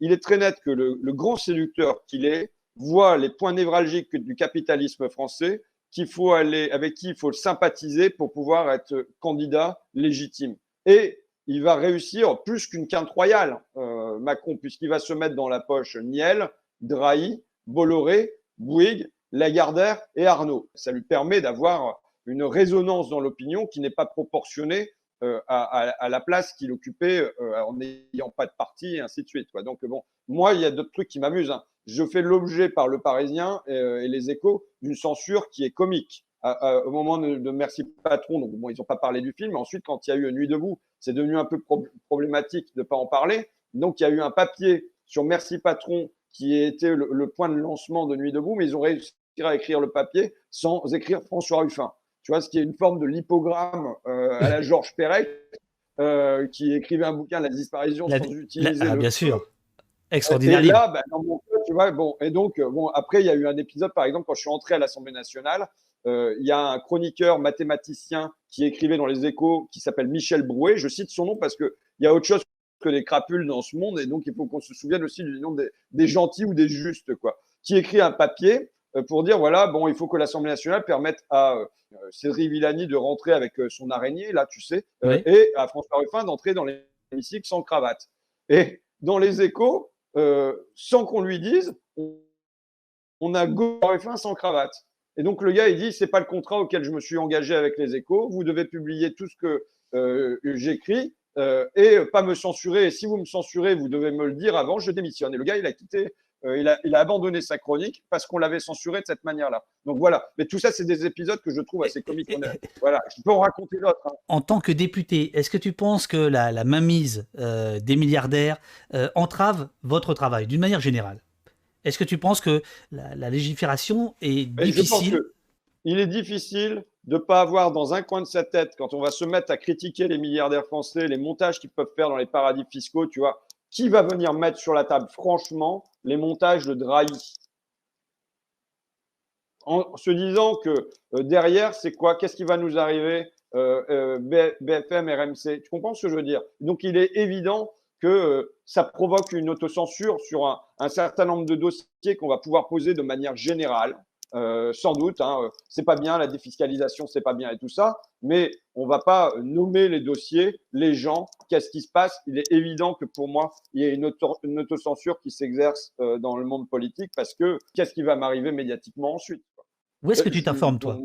il est très net que le, le grand séducteur qu'il est voit les points névralgiques du capitalisme français qu'il faut aller, avec qui il faut sympathiser pour pouvoir être candidat légitime. Et il va réussir plus qu'une quinte royale, euh, Macron, puisqu'il va se mettre dans la poche Niel, Drahi, Bolloré, Bouygues, Lagardère et Arnaud. Ça lui permet d'avoir une résonance dans l'opinion qui n'est pas proportionnée euh, à, la place qu'il occupait euh, en n'ayant pas de parti et ainsi de suite. Donc bon, moi, il y a d'autres trucs qui m'amusent. Hein je fais l'objet par le Parisien euh, et, les Échos d'une censure qui est comique. au moment de, Merci Patron, donc bon, ils n'ont pas parlé du film. Ensuite, quand il y a eu Nuit debout, c'est devenu un peu problématique de ne pas en parler. Donc, il y a eu un papier sur Merci Patron qui était le, le, point de lancement de Nuit debout, mais ils ont réussi à écrire le papier sans écrire François Ruffin. Tu vois, ce qui est une forme de lipogramme euh, à la Georges Perec, euh, qui écrivait un bouquin, La disparition, sans utiliser. Ah, bien sûr. Extraordinaire. Et là, ben, dans mon tu vois, bon, et donc, euh, bon, après, il y a eu un épisode, par exemple, quand je suis entré à l'Assemblée nationale, euh, il y a un chroniqueur mathématicien qui écrivait dans les échos qui s'appelle Michel Brouet. Je cite son nom parce qu'il y a autre chose que des crapules dans ce monde et donc il faut qu'on se souvienne aussi du nom des, gentils ou des justes, quoi. Qui écrit un papier euh, pour dire voilà, bon, il faut que l'Assemblée nationale permette à Cédric Villani de rentrer avec son araignée, là, tu sais, et à François Ruffin d'entrer dans l'hémicycle sans cravate. Et dans les échos, euh, sans qu'on lui dise, on a go F1 sans cravate. Et donc le gars, il dit, c'est pas le contrat auquel je me suis engagé avec les échos. Vous devez publier tout ce que euh, j'écris euh, et pas me censurer. Et si vous me censurez, vous devez me le dire avant, je démissionne. Et le gars, il a quitté euh, il, a, abandonné sa chronique parce qu'on l'avait censuré de cette manière-là. Donc voilà. Mais tout ça, c'est des épisodes que je trouve assez comiques. voilà. Je peux en raconter d'autres. Hein. En tant que député, est-ce que tu penses que la, mainmise euh, des milliardaires euh, entrave votre travail d'une manière générale? Est-ce que tu penses que la, légifération est difficile? Il est difficile de ne pas avoir dans un coin de sa tête, quand on va se mettre à critiquer les milliardaires français, les montages qu'ils peuvent faire dans les paradis fiscaux, tu vois, qui va venir mettre sur la table, franchement, les montages de Drahi. En se disant que euh, derrière, c'est quoi? Qu'est-ce qui va nous arriver euh, euh, BFM, RMC Tu comprends ce que je veux dire? Donc, il est évident que ça provoque une autocensure sur un certain nombre de dossiers qu'on va pouvoir poser de manière générale. Euh, sans doute, hein, euh, c'est pas bien, la défiscalisation, c'est pas bien et tout ça, mais on va pas nommer les dossiers, les gens, qu'est-ce qui se passe. Il est évident que pour moi, il y a une, autocensure qui s'exerce euh, dans le monde politique parce que qu'est-ce qui va m'arriver médiativement ensuite Où est-ce que tu t'informes, toi?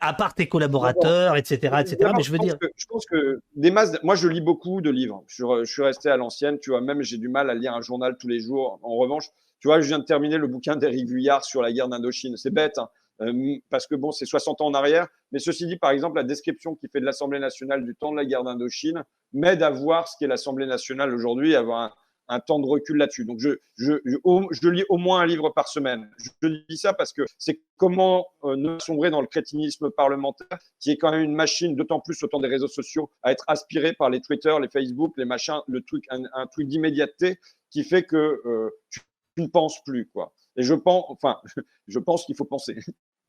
À part tes collaborateurs, etc., etc. Mais je veux dire. je pense que des masses. Moi, je lis beaucoup de livres. Je, je suis resté à l'ancienne. Tu vois, même j'ai du mal à lire un journal tous les jours. En revanche, tu vois, je viens de terminer le bouquin d'Éric Vuillard sur la guerre d'Indochine. C'est bête, hein, euh, parce que bon, c'est 60 ans en arrière. Mais ceci dit, par exemple, la description qu'il fait de l'Assemblée nationale du temps de la guerre d'Indochine m'aide à voir ce qu'est l'Assemblée nationale aujourd'hui, avoir un, temps de recul là-dessus. Donc, je, je, je, lis au moins un livre par semaine. Je, dis ça parce que c'est comment euh, ne sombrer dans le crétinisme parlementaire, qui est quand même une machine, d'autant plus au temps des réseaux sociaux, à être aspiré par les Twitter, les Facebook, les machins, le truc, un, truc d'immédiateté qui fait que euh, tu ne penses plus, quoi. Et je pense, enfin, je pense qu'il faut penser.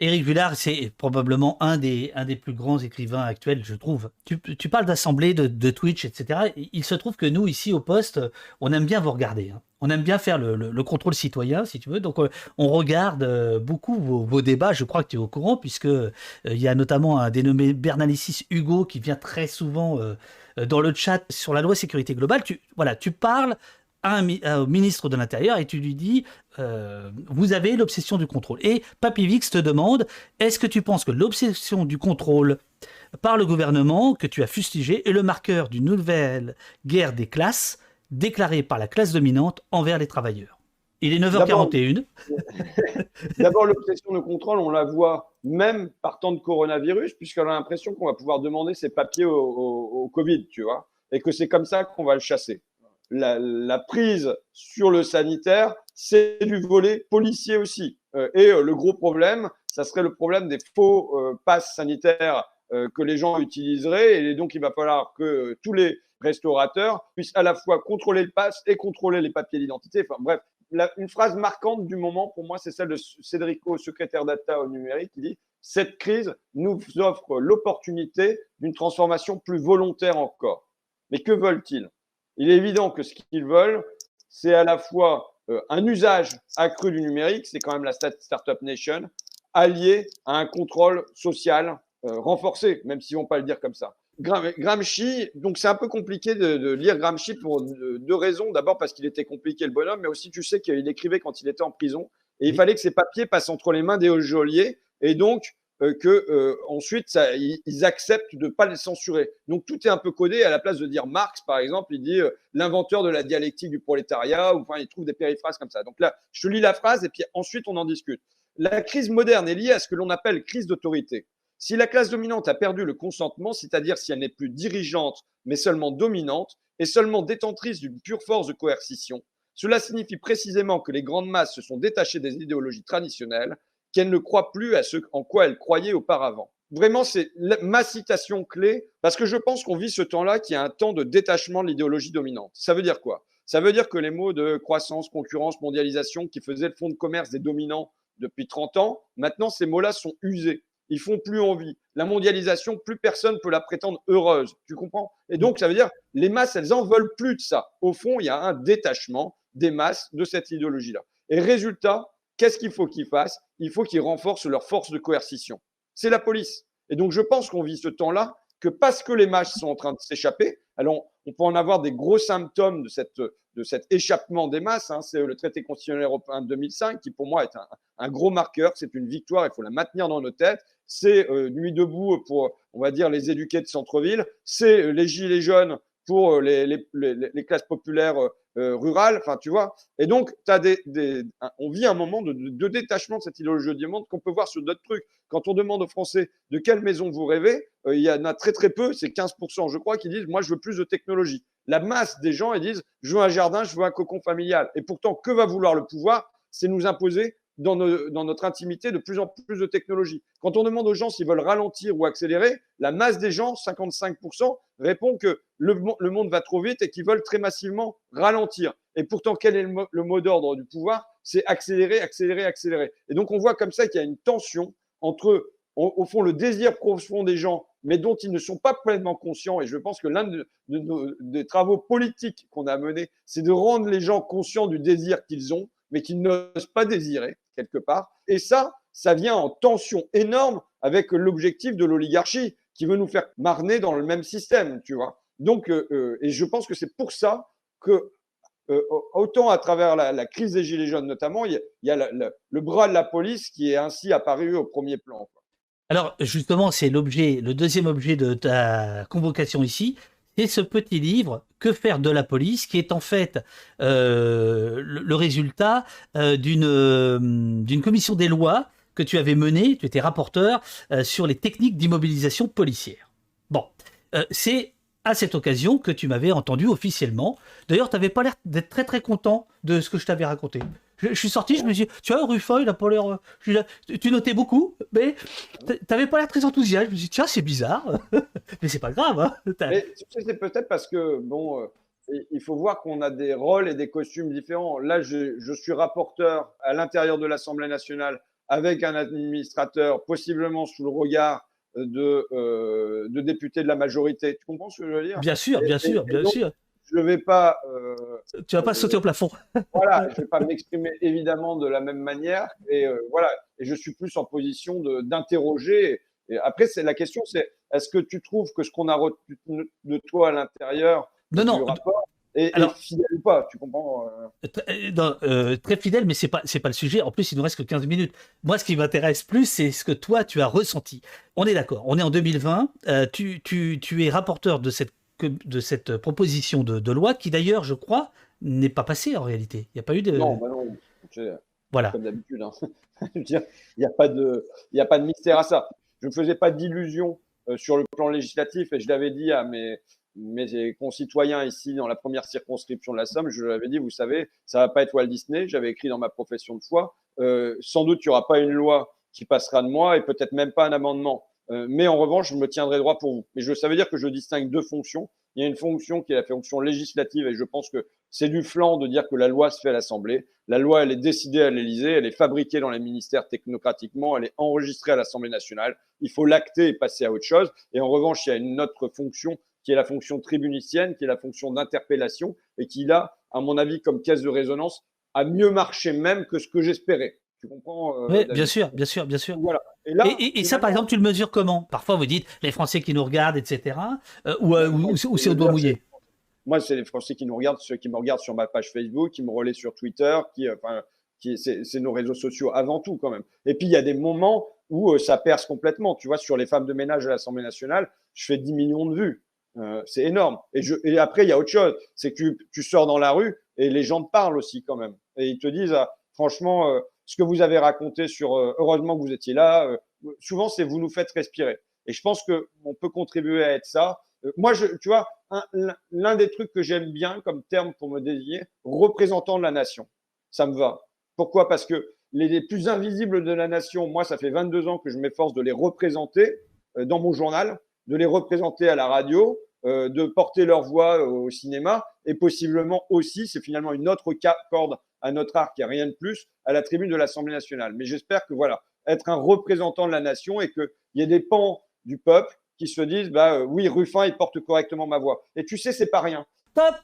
Éric Villard, c'est probablement un des, un des plus grands écrivains actuels, je trouve. Tu, parles d'assemblée, de, Twitch, etc. Il se trouve que nous, ici au poste, on aime bien vous regarder. Hein. On aime bien faire le, le, contrôle citoyen, si tu veux. Donc, euh, on regarde euh, beaucoup vos, débats. Je crois que tu es au courant, puisque euh, il y a notamment un dénommé Bernalicis Hugo qui vient très souvent dans le chat sur la loi sécurité globale. Tu, voilà, tu parles au ministre de l'Intérieur et tu lui dis euh, vous avez l'obsession du contrôle. Et Papivix te demande est-ce que tu penses que l'obsession du contrôle par le gouvernement que tu as fustigé est le marqueur d'une nouvelle guerre des classes déclarée par la classe dominante envers les travailleurs? Il est 9h41. D'abord, l'obsession de contrôle, on la voit même par temps de coronavirus, puisqu'on a l'impression qu'on va pouvoir demander ses papiers au, au Covid, tu vois, et que c'est comme ça qu'on va le chasser la, prise sur le sanitaire, c'est du volet policier aussi. Euh, et euh, le gros problème, ça serait le problème des faux euh, passes sanitaires que les gens utiliseraient. Et donc, il va falloir que tous les restaurateurs puissent à la fois contrôler le pass et contrôler les papiers d'identité. Enfin, bref, une phrase marquante du moment, pour moi, c'est celle de Cédrico, secrétaire d'État au numérique, qui dit Cette crise nous offre l'opportunité d'une transformation plus volontaire encore. Mais que veulent-ils? Il est évident que ce qu'ils veulent, c'est à la fois euh, un usage accru du numérique, c'est quand même la Startup Nation, allié à un contrôle social euh, renforcé, même si on ne pas le dire comme ça. Gramsci, donc c'est un peu compliqué de, lire Gramsci pour deux raisons. D'abord parce qu'il était compliqué le bonhomme, mais aussi tu sais qu'il écrivait quand il était en prison et il fallait que ses papiers passent entre les mains des geôliers. Et donc, euh, que euh, ensuite ils, acceptent de ne pas les censurer. Donc tout est un peu codé. À la place de dire Marx, par exemple, il dit euh, l'inventeur de la dialectique du prolétariat, ou enfin il trouve des périphrases comme ça. Donc là, je lis la phrase et puis ensuite on en discute. La crise moderne est liée à ce que l'on appelle crise d'autorité. Si la classe dominante a perdu le consentement, c'est-à-dire si elle n'est plus dirigeante, mais seulement dominante, et seulement détentrice d'une pure force de coercition, cela signifie précisément que les grandes masses se sont détachées des idéologies traditionnelles qu'elle ne croit plus à ce en quoi elle croyait auparavant. Vraiment, c'est ma citation clé, parce que je pense qu'on vit ce temps-là qui est un temps de détachement de l'idéologie dominante. Ça veut dire quoi? Ça veut dire que les mots de croissance, concurrence, mondialisation, qui faisaient le fond de commerce des dominants depuis 30 ans, maintenant ces mots-là sont usés. Ils font plus envie. La mondialisation, plus personne peut la prétendre heureuse. Tu comprends? Et donc, ça veut dire les masses, elles en veulent plus de ça. Au fond, il y a un détachement des masses de cette idéologie-là. Et résultat, Qu'est-ce qu'il faut qu'ils fassent? Il faut qu'ils renforcent leur force de coercition. C'est la police. Et donc, je pense qu'on vit ce temps-là que parce que les masses sont en train de s'échapper, alors on peut en avoir des gros symptômes de, cette, de cet échappement des masses. Hein. c'est le traité constitutionnel européen de 2005 qui, pour moi, est un, gros marqueur. C'est une victoire, il faut la maintenir dans nos têtes. C'est euh, Nuit debout pour, on va dire, les éduqués de centre-ville. C'est euh, les gilets jaunes pour euh, les, les, classes populaires euh. Enfin, tu vois. Et donc, as des, des, on vit un moment de, de, détachement de cette idéologie du monde qu'on peut voir sur d'autres trucs. Quand on demande aux Français de quelle maison vous rêvez, euh, il y en a très très peu, c'est 15%, je crois, qui disent moi je veux plus de technologie. La masse des gens, ils disent je veux un jardin, je veux un cocon familial. Et pourtant, que va vouloir le pouvoir c'est nous imposer dans, notre intimité de plus en plus de technologies. Quand on demande aux gens s'ils veulent ralentir ou accélérer, la masse des gens, 55%, répond que le, monde va trop vite et qu'ils veulent très massivement ralentir. Et pourtant, quel est le mot d'ordre du pouvoir? C'est accélérer, accélérer, accélérer. Et donc, on voit comme ça qu'il y a une tension entre, au, fond, le désir profond des gens, mais dont ils ne sont pas pleinement conscients. Et je pense que l'un des travaux politiques qu'on a menés, c'est de rendre les gens conscients du désir qu'ils ont, mais qu'ils n'osent pas désirer quelque part. Et ça, ça vient en tension énorme avec l'objectif de l'oligarchie qui veut nous faire marner dans le même système, tu vois. Donc, euh, euh, et je pense que c'est pour ça que, euh, autant à travers la, crise des Gilets jaunes notamment, il y a, le bras de la police qui est ainsi apparu au premier plan. Alors, justement, c'est l'objet, le deuxième objet de ta convocation ici, c'est ce petit livre Que faire de la police, qui est en fait euh, le, résultat euh, euh, d'une commission des lois que tu avais menée, tu étais rapporteur, sur les techniques d'immobilisation policière. Bon, c'est à cette occasion que tu m'avais entendu officiellement. D'ailleurs, tu n'avais pas l'air d'être très très content de ce que je t'avais raconté. Je, suis sorti, je me suis dit, tu vois, Ruffin, il a pas l'air. Tu notais beaucoup, mais tu n'avais pas l'air très enthousiaste. Je me suis dit, tiens, c'est bizarre, mais c'est pas grave. Hein. c'est peut-être parce que, bon, euh, il faut voir qu'on a des rôles et des costumes différents. Là, je, je suis rapporteur à l'intérieur de l'Assemblée nationale avec un administrateur, possiblement sous le regard de, euh, de députés de la majorité. Tu comprends ce que je veux dire? Bien sûr, bien sûr, bien sûr. Je ne vais pas. Euh, tu vas pas sauter au plafond. voilà, je ne vais pas m'exprimer évidemment de la même manière. Et euh, voilà, et je suis plus en position d'interroger. Et après, c'est la question, c'est est-ce que tu trouves que ce qu'on a retenu de toi à l'intérieur non, non, rapport, et, Alors, fidèle ou pas, tu comprends euh? Euh, euh, Très fidèle, mais c'est pas c'est pas le sujet. En plus, il nous reste que 15 minutes. Moi, ce qui m'intéresse plus, c'est ce que toi tu as ressenti. On est d'accord. On est en 2020. tu, tu, tu es rapporteur de cette de cette proposition de, de loi qui d'ailleurs, je crois, n'est pas passée en réalité. Il n'y a pas eu de. Non, bah non. Voilà. Comme d'habitude. Hein. il n'y a pas de il y a pas de mystère à ça. Je ne faisais pas d'illusion sur le plan législatif et je l'avais dit à mes mes concitoyens ici dans la première circonscription de la Somme, je l'avais dit, vous savez, ça va pas être Walt Disney. J'avais écrit dans ma profession de foi, euh, sans doute il n'y aura pas une loi qui passera de moi et peut-être même pas un amendement. Euh, mais en revanche, je me tiendrai droit pour vous. Mais je, ça veut dire que je distingue deux fonctions. Il y a une fonction qui est la fonction législative et je pense que c'est du flanc de dire que la loi se fait à l'Assemblée. La loi, elle est décidée à l'Élysée, elle est fabriquée dans les ministères technocratiquement, elle est enregistrée à l'Assemblée nationale. Il faut l'acter et passer à autre chose. Et en revanche, il y a une autre fonction qui est la fonction tribunicienne, qui est la fonction d'interpellation, et qui, là, à mon avis, comme caisse de résonance, a mieux marché même que ce que j'espérais. Tu comprends euh, Oui, bien sûr, bien sûr, bien sûr. Voilà. Et, ça, par exemple, tu le mesures comment? Parfois, vous dites les Français qui nous regardent, etc. Euh, ou, euh, ou, c'est au doigt mouillé? Moi, c'est les Français qui nous regardent, ceux qui me regardent sur ma page Facebook, qui me relaient sur Twitter, qui, enfin, qui, c'est nos réseaux sociaux avant tout, quand même. Et puis, il y a des moments où ça perce complètement. Tu vois, sur les femmes de ménage à l'Assemblée nationale, je fais 10 millions de vues. Euh, c'est énorme. Et, je, et après, il y a autre chose. C'est que tu, sors dans la rue et les gens te parlent aussi quand même. Et ils te disent, ah, franchement, euh, ce que vous avez raconté sur euh, heureusement que vous étiez là, souvent, c'est vous nous faites respirer. Et je pense qu'on peut contribuer à être ça. moi, je, tu vois, l'un des trucs que j'aime bien comme terme pour me désigner, représentant de la nation. Ça me va. Pourquoi? Parce que les, plus invisibles de la nation, moi, ça fait 22 ans que je m'efforce de les représenter dans mon journal de les représenter à la radio, euh, de porter leur voix euh, au cinéma et possiblement aussi, c'est finalement une autre corde à notre arc, a rien de plus, à la tribune de l'Assemblée nationale. Mais j'espère que voilà, être un représentant de la nation et qu'il y ait des pans du peuple qui se disent bah euh, oui, Ruffin, il porte correctement ma voix. Et tu sais, c'est pas rien. Top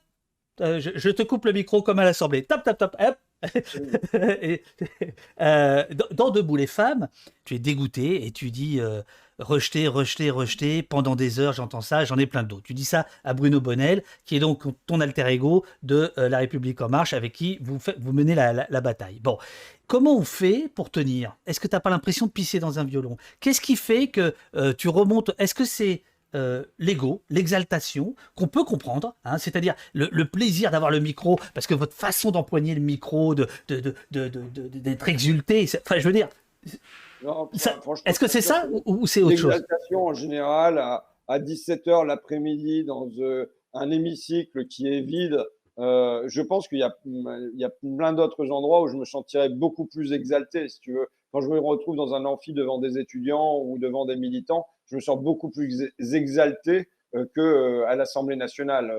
je, te coupe le micro comme à l'Assemblée. Top, top, top. Hop. dans Debout les femmes, tu es dégoûté et tu dis rejeté, rejeté, rejeté, pendant des heures, j'entends ça, j'en ai plein d'autres. Tu dis ça à Bruno Bonnel, qui est donc ton alter ego de euh, La République en marche, avec qui vous, vous menez la, bataille. Bon, comment on fait pour tenir? Est-ce que tu n'as pas l'impression de pisser dans un violon? Qu'est-ce qui fait que euh, tu remontes? Est-ce que c'est euh, l'ego, l'exaltation, qu'on peut comprendre, hein, c'est-à-dire le, plaisir d'avoir le micro, parce que votre façon d'empoigner le micro, d'être de, de, exulté, enfin, je veux dire, est-ce que c'est ça ou, c'est autre chose? L'exaltation en général à, 17h l'après-midi dans euh, un hémicycle qui est vide je pense qu'il y, y, a plein d'autres endroits où je me sentirais beaucoup plus exalté, si tu veux. Quand je me retrouve dans un amphi devant des étudiants ou devant des militants, je me sens beaucoup plus exalté que à l'Assemblée nationale,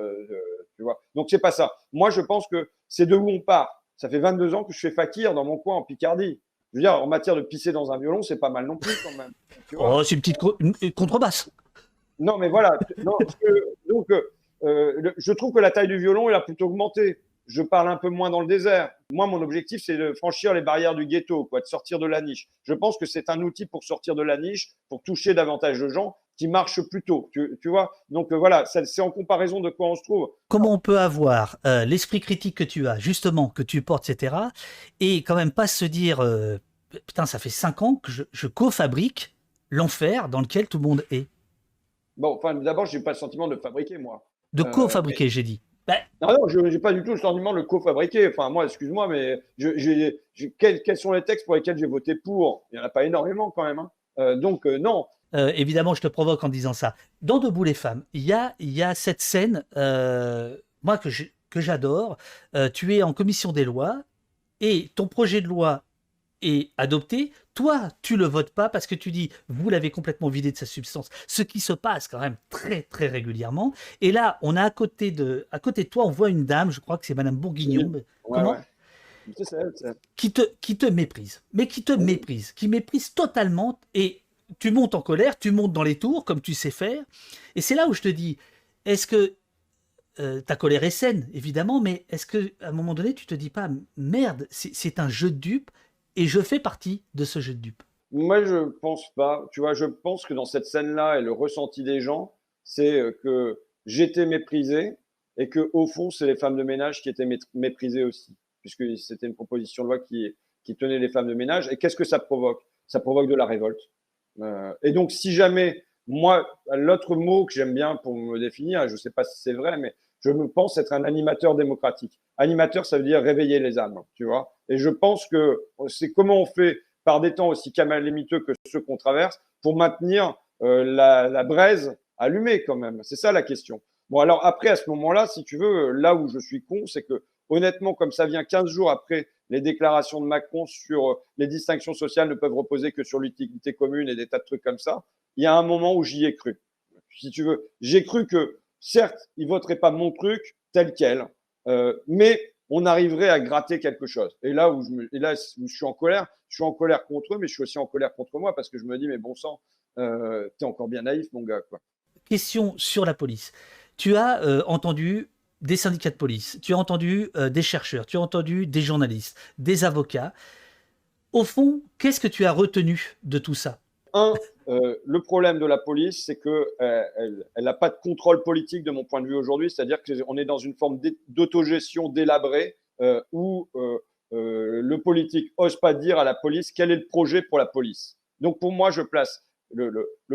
tu vois. Donc c'est pas ça. Moi, je pense que c'est de où on part. Ça fait 22 ans que je fais fakir dans mon coin en Picardie. Je veux dire, en matière de pisser dans un violon, c'est pas mal non plus quand même. oh, c'est une petite contrebasse. Non, mais voilà. donc, euh, euh, je trouve que la taille du violon, elle a plutôt augmenté. Je parle un peu moins dans le désert. Moi, mon objectif, c'est de franchir les barrières du ghetto, quoi, de sortir de la niche. Je pense que c'est un outil pour sortir de la niche, pour toucher davantage de gens qui marchent plus tôt. Tu, vois Donc euh, voilà, c'est en comparaison de quoi on se trouve. Comment on peut avoir l'esprit critique que tu as, justement, que tu portes, etc., et quand même pas se dire putain, ça fait cinq ans que je, je co-fabrique l'enfer dans lequel tout le monde est? Bon, enfin, d'abord, je n'ai pas le sentiment de fabriquer, moi. De euh, co-fabriquer, j'ai dit. Ben... Non, non, je n'ai pas du tout le sentiment de le co-fabriquer. Enfin, moi, excuse-moi, mais je, quels, quels, sont les textes pour lesquels j'ai voté pour? Il n'y en a pas énormément quand même. Hein. Euh, donc, euh, non. évidemment, je te provoque en disant ça. Dans Debout les femmes, il y a, y a cette scène, moi, que j'adore. tu es en commission des lois et ton projet de loi est adopté, toi, tu le votes pas parce que tu dis, vous l'avez complètement vidé de sa substance, ce qui se passe quand même très très régulièrement. Et là, on a à côté de, à côté de toi, on voit une dame, je crois que c'est Madame Bourguignon. comment Qui te, qui te méprise, mais qui te méprise, qui méprise totalement. Et tu montes en colère, tu montes dans les tours comme tu sais faire. Et c'est là où je te dis, est-ce que euh, ta colère est saine, évidemment, mais est-ce que à un moment donné, tu te dis pas merde, c'est un jeu de dupe et je fais partie de ce jeu de dupes. Moi, je pense pas. Tu vois, je pense que dans cette scène-là et le ressenti des gens, c'est euh, que j'étais méprisé et que au fond, c'est les femmes de ménage qui étaient méprisées aussi, puisque c'était une proposition de loi qui, tenait les femmes de ménage. Et qu'est-ce que ça provoque? Ça provoque de la révolte. Euh, et donc, si jamais, moi, l'autre mot que j'aime bien pour me définir, je ne sais pas si c'est vrai, mais je me pense être un animateur démocratique. Animateur, ça veut dire réveiller les âmes, tu vois. Et je pense que c'est comment on fait par des temps aussi camalémiteux que ceux qu'on traverse pour maintenir euh, la, la, braise allumée quand même. C'est ça la question. Bon, alors après, à ce moment-là, si tu veux, là où je suis con, c'est que honnêtement, comme ça vient 15 jours après les déclarations de Macron sur euh, les distinctions sociales ne peuvent reposer que sur l'utilité commune et des tas de trucs comme ça, il y a un moment où j'y ai cru. Si tu veux, j'ai cru que certes, ils voteraient pas mon truc tel quel, euh, mais on arriverait à gratter quelque chose. Et là où je, me, là où je suis en colère, je suis en colère contre eux, mais je suis aussi en colère contre moi parce que je me dis, mais bon sang, euh, t'es encore bien naïf, mon gars. Quoi. Question sur la police. Tu as euh, entendu des syndicats de police, tu as entendu des chercheurs, tu as entendu des journalistes, des avocats. Au fond, qu'est-ce que tu as retenu de tout ça? Un, euh, le problème de la police, c'est qu'elle euh, n'a pas de contrôle politique de mon point de vue aujourd'hui, c'est-à-dire qu'on est dans une forme d'autogestion délabrée euh, où le politique n'ose pas dire à la police quel est le projet pour la police. Donc pour moi, je place le,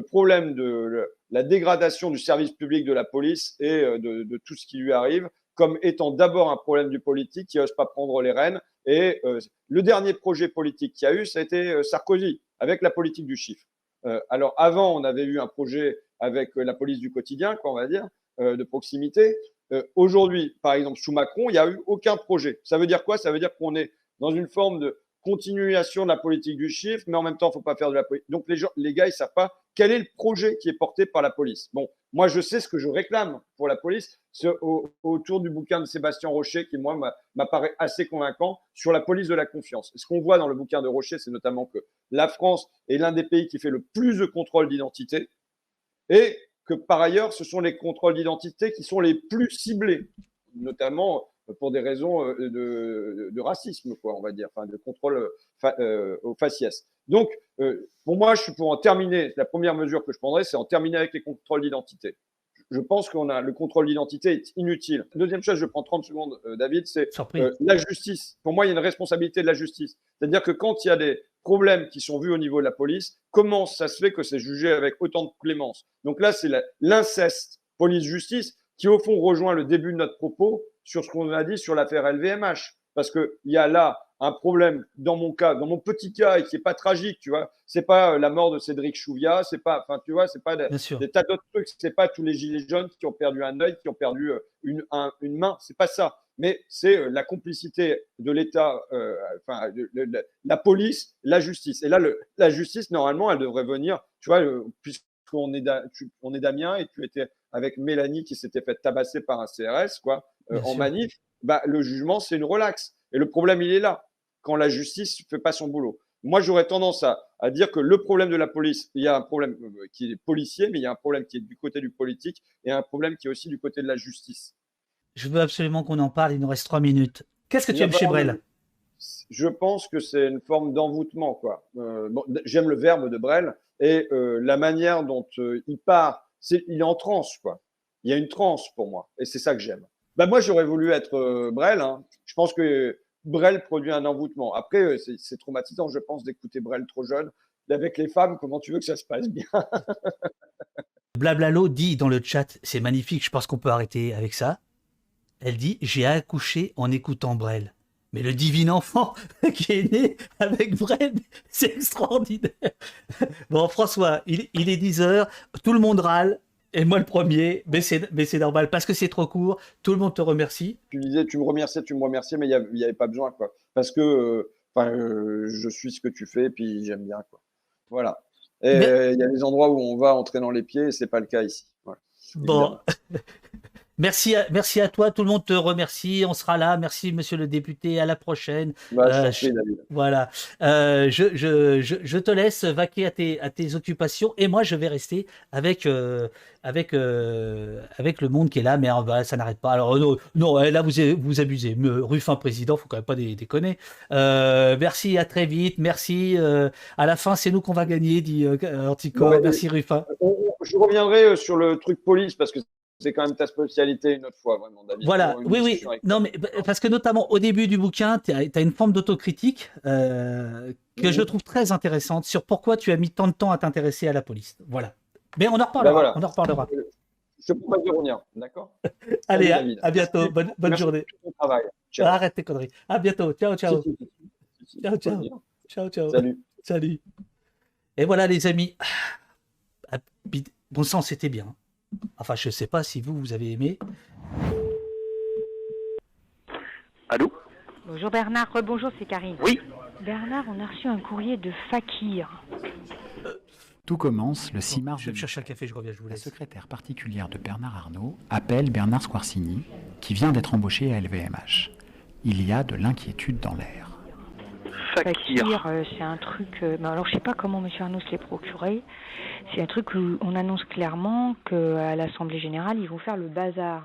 problème de la dégradation du service public de la police et de, tout ce qui lui arrive comme étant d'abord un problème du politique qui n'ose pas prendre les rênes. Et le dernier projet politique qu'il y a eu, ça a été Sarkozy, avec la politique du chiffre. Euh, alors avant, on avait eu un projet avec euh, la police du quotidien, quoi, on va dire, euh, de proximité. Aujourd'hui, par exemple, sous Macron, il n'y a eu aucun projet. Ça veut dire quoi? Ça veut dire qu'on est dans une forme de continuation de la politique du chiffre, mais en même temps, il ne faut pas faire de la politique. Donc les, gens, les gars, ils ne savent pas quel est le projet qui est porté par la police? Bon, moi, je sais ce que je réclame pour la police autour du bouquin de Sébastien Rocher, qui, moi, m'apparaît assez convaincant sur la police de la confiance. ce qu'on voit dans le bouquin de Rocher, c'est notamment que la France est l'un des pays qui fait le plus de contrôles d'identité et que, par ailleurs, ce sont les contrôles d'identité qui sont les plus ciblés, notamment pour des raisons euh, de, racisme, quoi, on va dire, enfin, de contrôle euh, au faciès. Donc, euh, pour moi, je suis pour en terminer. La première mesure que je prendrais, c'est en terminer avec les contrôles d'identité. Je pense qu'on a le contrôle d'identité est inutile. Deuxième chose, je prends 30 secondes, David, c'est la justice. Pour moi, il y a une responsabilité de la justice. C'est-à-dire que quand il y a des problèmes qui sont vus au niveau de la police, comment ça se fait que c'est jugé avec autant de clémence? Donc là, c'est l'inceste police-justice qui, au fond, rejoint le début de notre propos sur ce qu'on a dit sur l'affaire LVMH. Parce qu'il y a là un problème, dans mon cas, dans mon petit cas, et qui n'est pas tragique, tu vois. C'est pas euh, la mort de Cédric Chouviat, c'est pas, enfin, tu vois, c'est pas des, tas d'autres trucs, c'est pas tous les gilets jaunes qui ont perdu un œil, qui ont perdu euh, une, une main, c'est pas ça. mais c'est euh, la complicité de l'État, euh, enfin, la police, la justice. Et là, le, la justice, normalement, elle devrait venir, tu vois, puisqu'on est, on est Damien et tu étais avec Mélanie qui s'était fait tabasser par un CRS, quoi, en manif, bah, le jugement, c'est une relaxe. Et le problème, il est là, quand la justice ne fait pas son boulot. Moi, j'aurais tendance à, à, dire que le problème de la police, il y a un problème qui est policier, mais il y a un problème qui est du côté du politique et un problème qui est aussi du côté de la justice. Je veux absolument qu'on en parle. Il nous reste trois minutes. Qu'est-ce que tu aimes chez Brel Je pense que c'est une forme d'envoûtement. quoi. Euh, J'aime le verbe de Brel et euh, la manière dont euh, il part. c'est il est en transe. quoi. Il y a une transe pour moi. Et c'est ça que j'aime. Bah, moi, j'aurais voulu être Brel. Hein. Je pense que Brel produit un envoûtement. Après, c'est traumatisant, je pense, d'écouter Brel trop jeune. Avec les femmes, comment tu veux que ça se passe bien? Blablalo dit dans le chat, c'est magnifique, je pense qu'on peut arrêter avec ça. Elle dit J'ai accouché en écoutant Brel. Mais le divin enfant qui est né avec Brel, c'est extraordinaire. Bon, François, il, est 10h, tout le monde râle, et moi le premier, mais c'est normal parce que c'est trop court. Tout le monde te remercie. Tu disais, tu me remerciais, tu me remerciais, mais il n'y avait pas besoin, quoi. Parce que euh, euh, je suis ce que tu fais, puis j'aime bien, quoi. Voilà. Et il y a des endroits où on va entrer dans les pieds, et c'est pas le cas ici. Bon. Merci à, merci à toi, tout le monde te remercie, on sera là. Merci, monsieur le député, à la prochaine. Bah, euh, voilà, euh, je, je, je, te laisse vaquer à tes, à tes occupations et moi je vais rester avec, euh, avec, avec le monde qui est là, mais ça n'arrête pas. Alors, non, là vous, vous abusez. Ruffin président, faut quand même pas déconner. merci, à très vite. Merci. à la fin, c'est nous qu'on va gagner, dit Anticorps. merci, Ruffin. Je reviendrai sur le truc police parce que c'est quand même ta spécialité une autre fois, vraiment, David. Voilà, oui, oui. Non, mais parce que notamment au début du bouquin, tu as, une forme d'autocritique euh, que je trouve très intéressante sur pourquoi tu as mis tant de temps à t'intéresser à la police. Voilà. Mais on en reparlera. Ben on en reparlera. Je ne peux pas y revenir, d'accord? Allez, à, bientôt. Bonne, bonne journée. Travail. Arrête tes conneries. À bientôt. Ciao, ciao. Ciao, ciao. Ciao, ciao. Salut. Salut. Et voilà, les amis. Ah, bon sang, c'était bien. Enfin, je ne sais pas si vous, vous avez aimé. Allô? Bonjour Bernard, bonjour c'est Karine. Oui. Bernard, on a reçu un courrier de Fakir. Tout commence le 6 mars. Je vais chercher un café, je reviens, je vous La secrétaire particulière de Bernard Arnault appelle Bernard Squarcini, qui vient d'être embauché à LVMH. Il y a de l'inquiétude dans l'air. Fakir, euh, c'est un truc. Euh, alors, je sais pas comment M. Arnaud se l'est procuré. C'est un truc où on annonce clairement qu'à l'Assemblée générale, ils vont faire le bazar.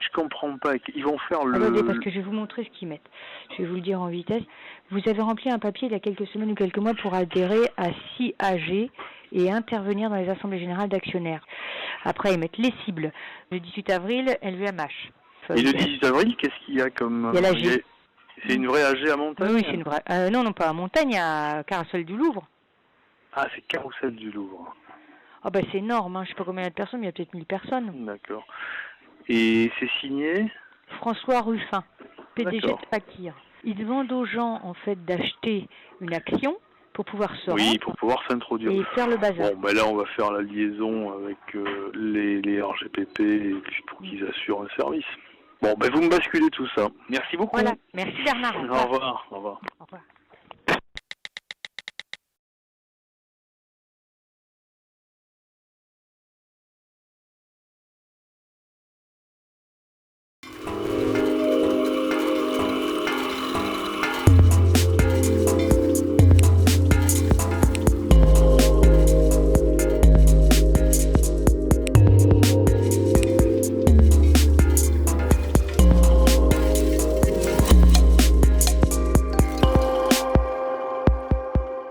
Je comprends pas. Ils vont faire le. Attendez, parce que je vais vous montrer ce qu'ils mettent. Je vais vous le dire en vitesse. Vous avez rempli un papier il y a quelques semaines ou quelques mois pour adhérer à 6AG et intervenir dans les assemblées générales d'actionnaires. Après, ils mettent les cibles. Le 18 avril, LVMH. Et le 18 avril, qu'est-ce qu'il y a comme. Il y a l'AG. C'est une vraie AG à montagne Oui, c'est une vraie. Euh, non, non, pas à montagne, à Carousel du Louvre. Ah, c'est Carousel du Louvre. Ah, ben c'est énorme, hein. je sais pas combien de personnes, mais il y a peut-être 1000 personnes. D'accord. Et c'est signé? François Ruffin, PDG de Fakir. Ils demandent aux gens, en fait, d'acheter une action pour pouvoir se Oui, pour pouvoir s'introduire. Et faire le bazar. Bon, ben là, on va faire la liaison avec euh, les, les RGPP pour qu'ils assurent un service. Bon, ben vous me basculez tout ça. Merci beaucoup. Voilà, merci Bernard. Au revoir. Au revoir. Au revoir.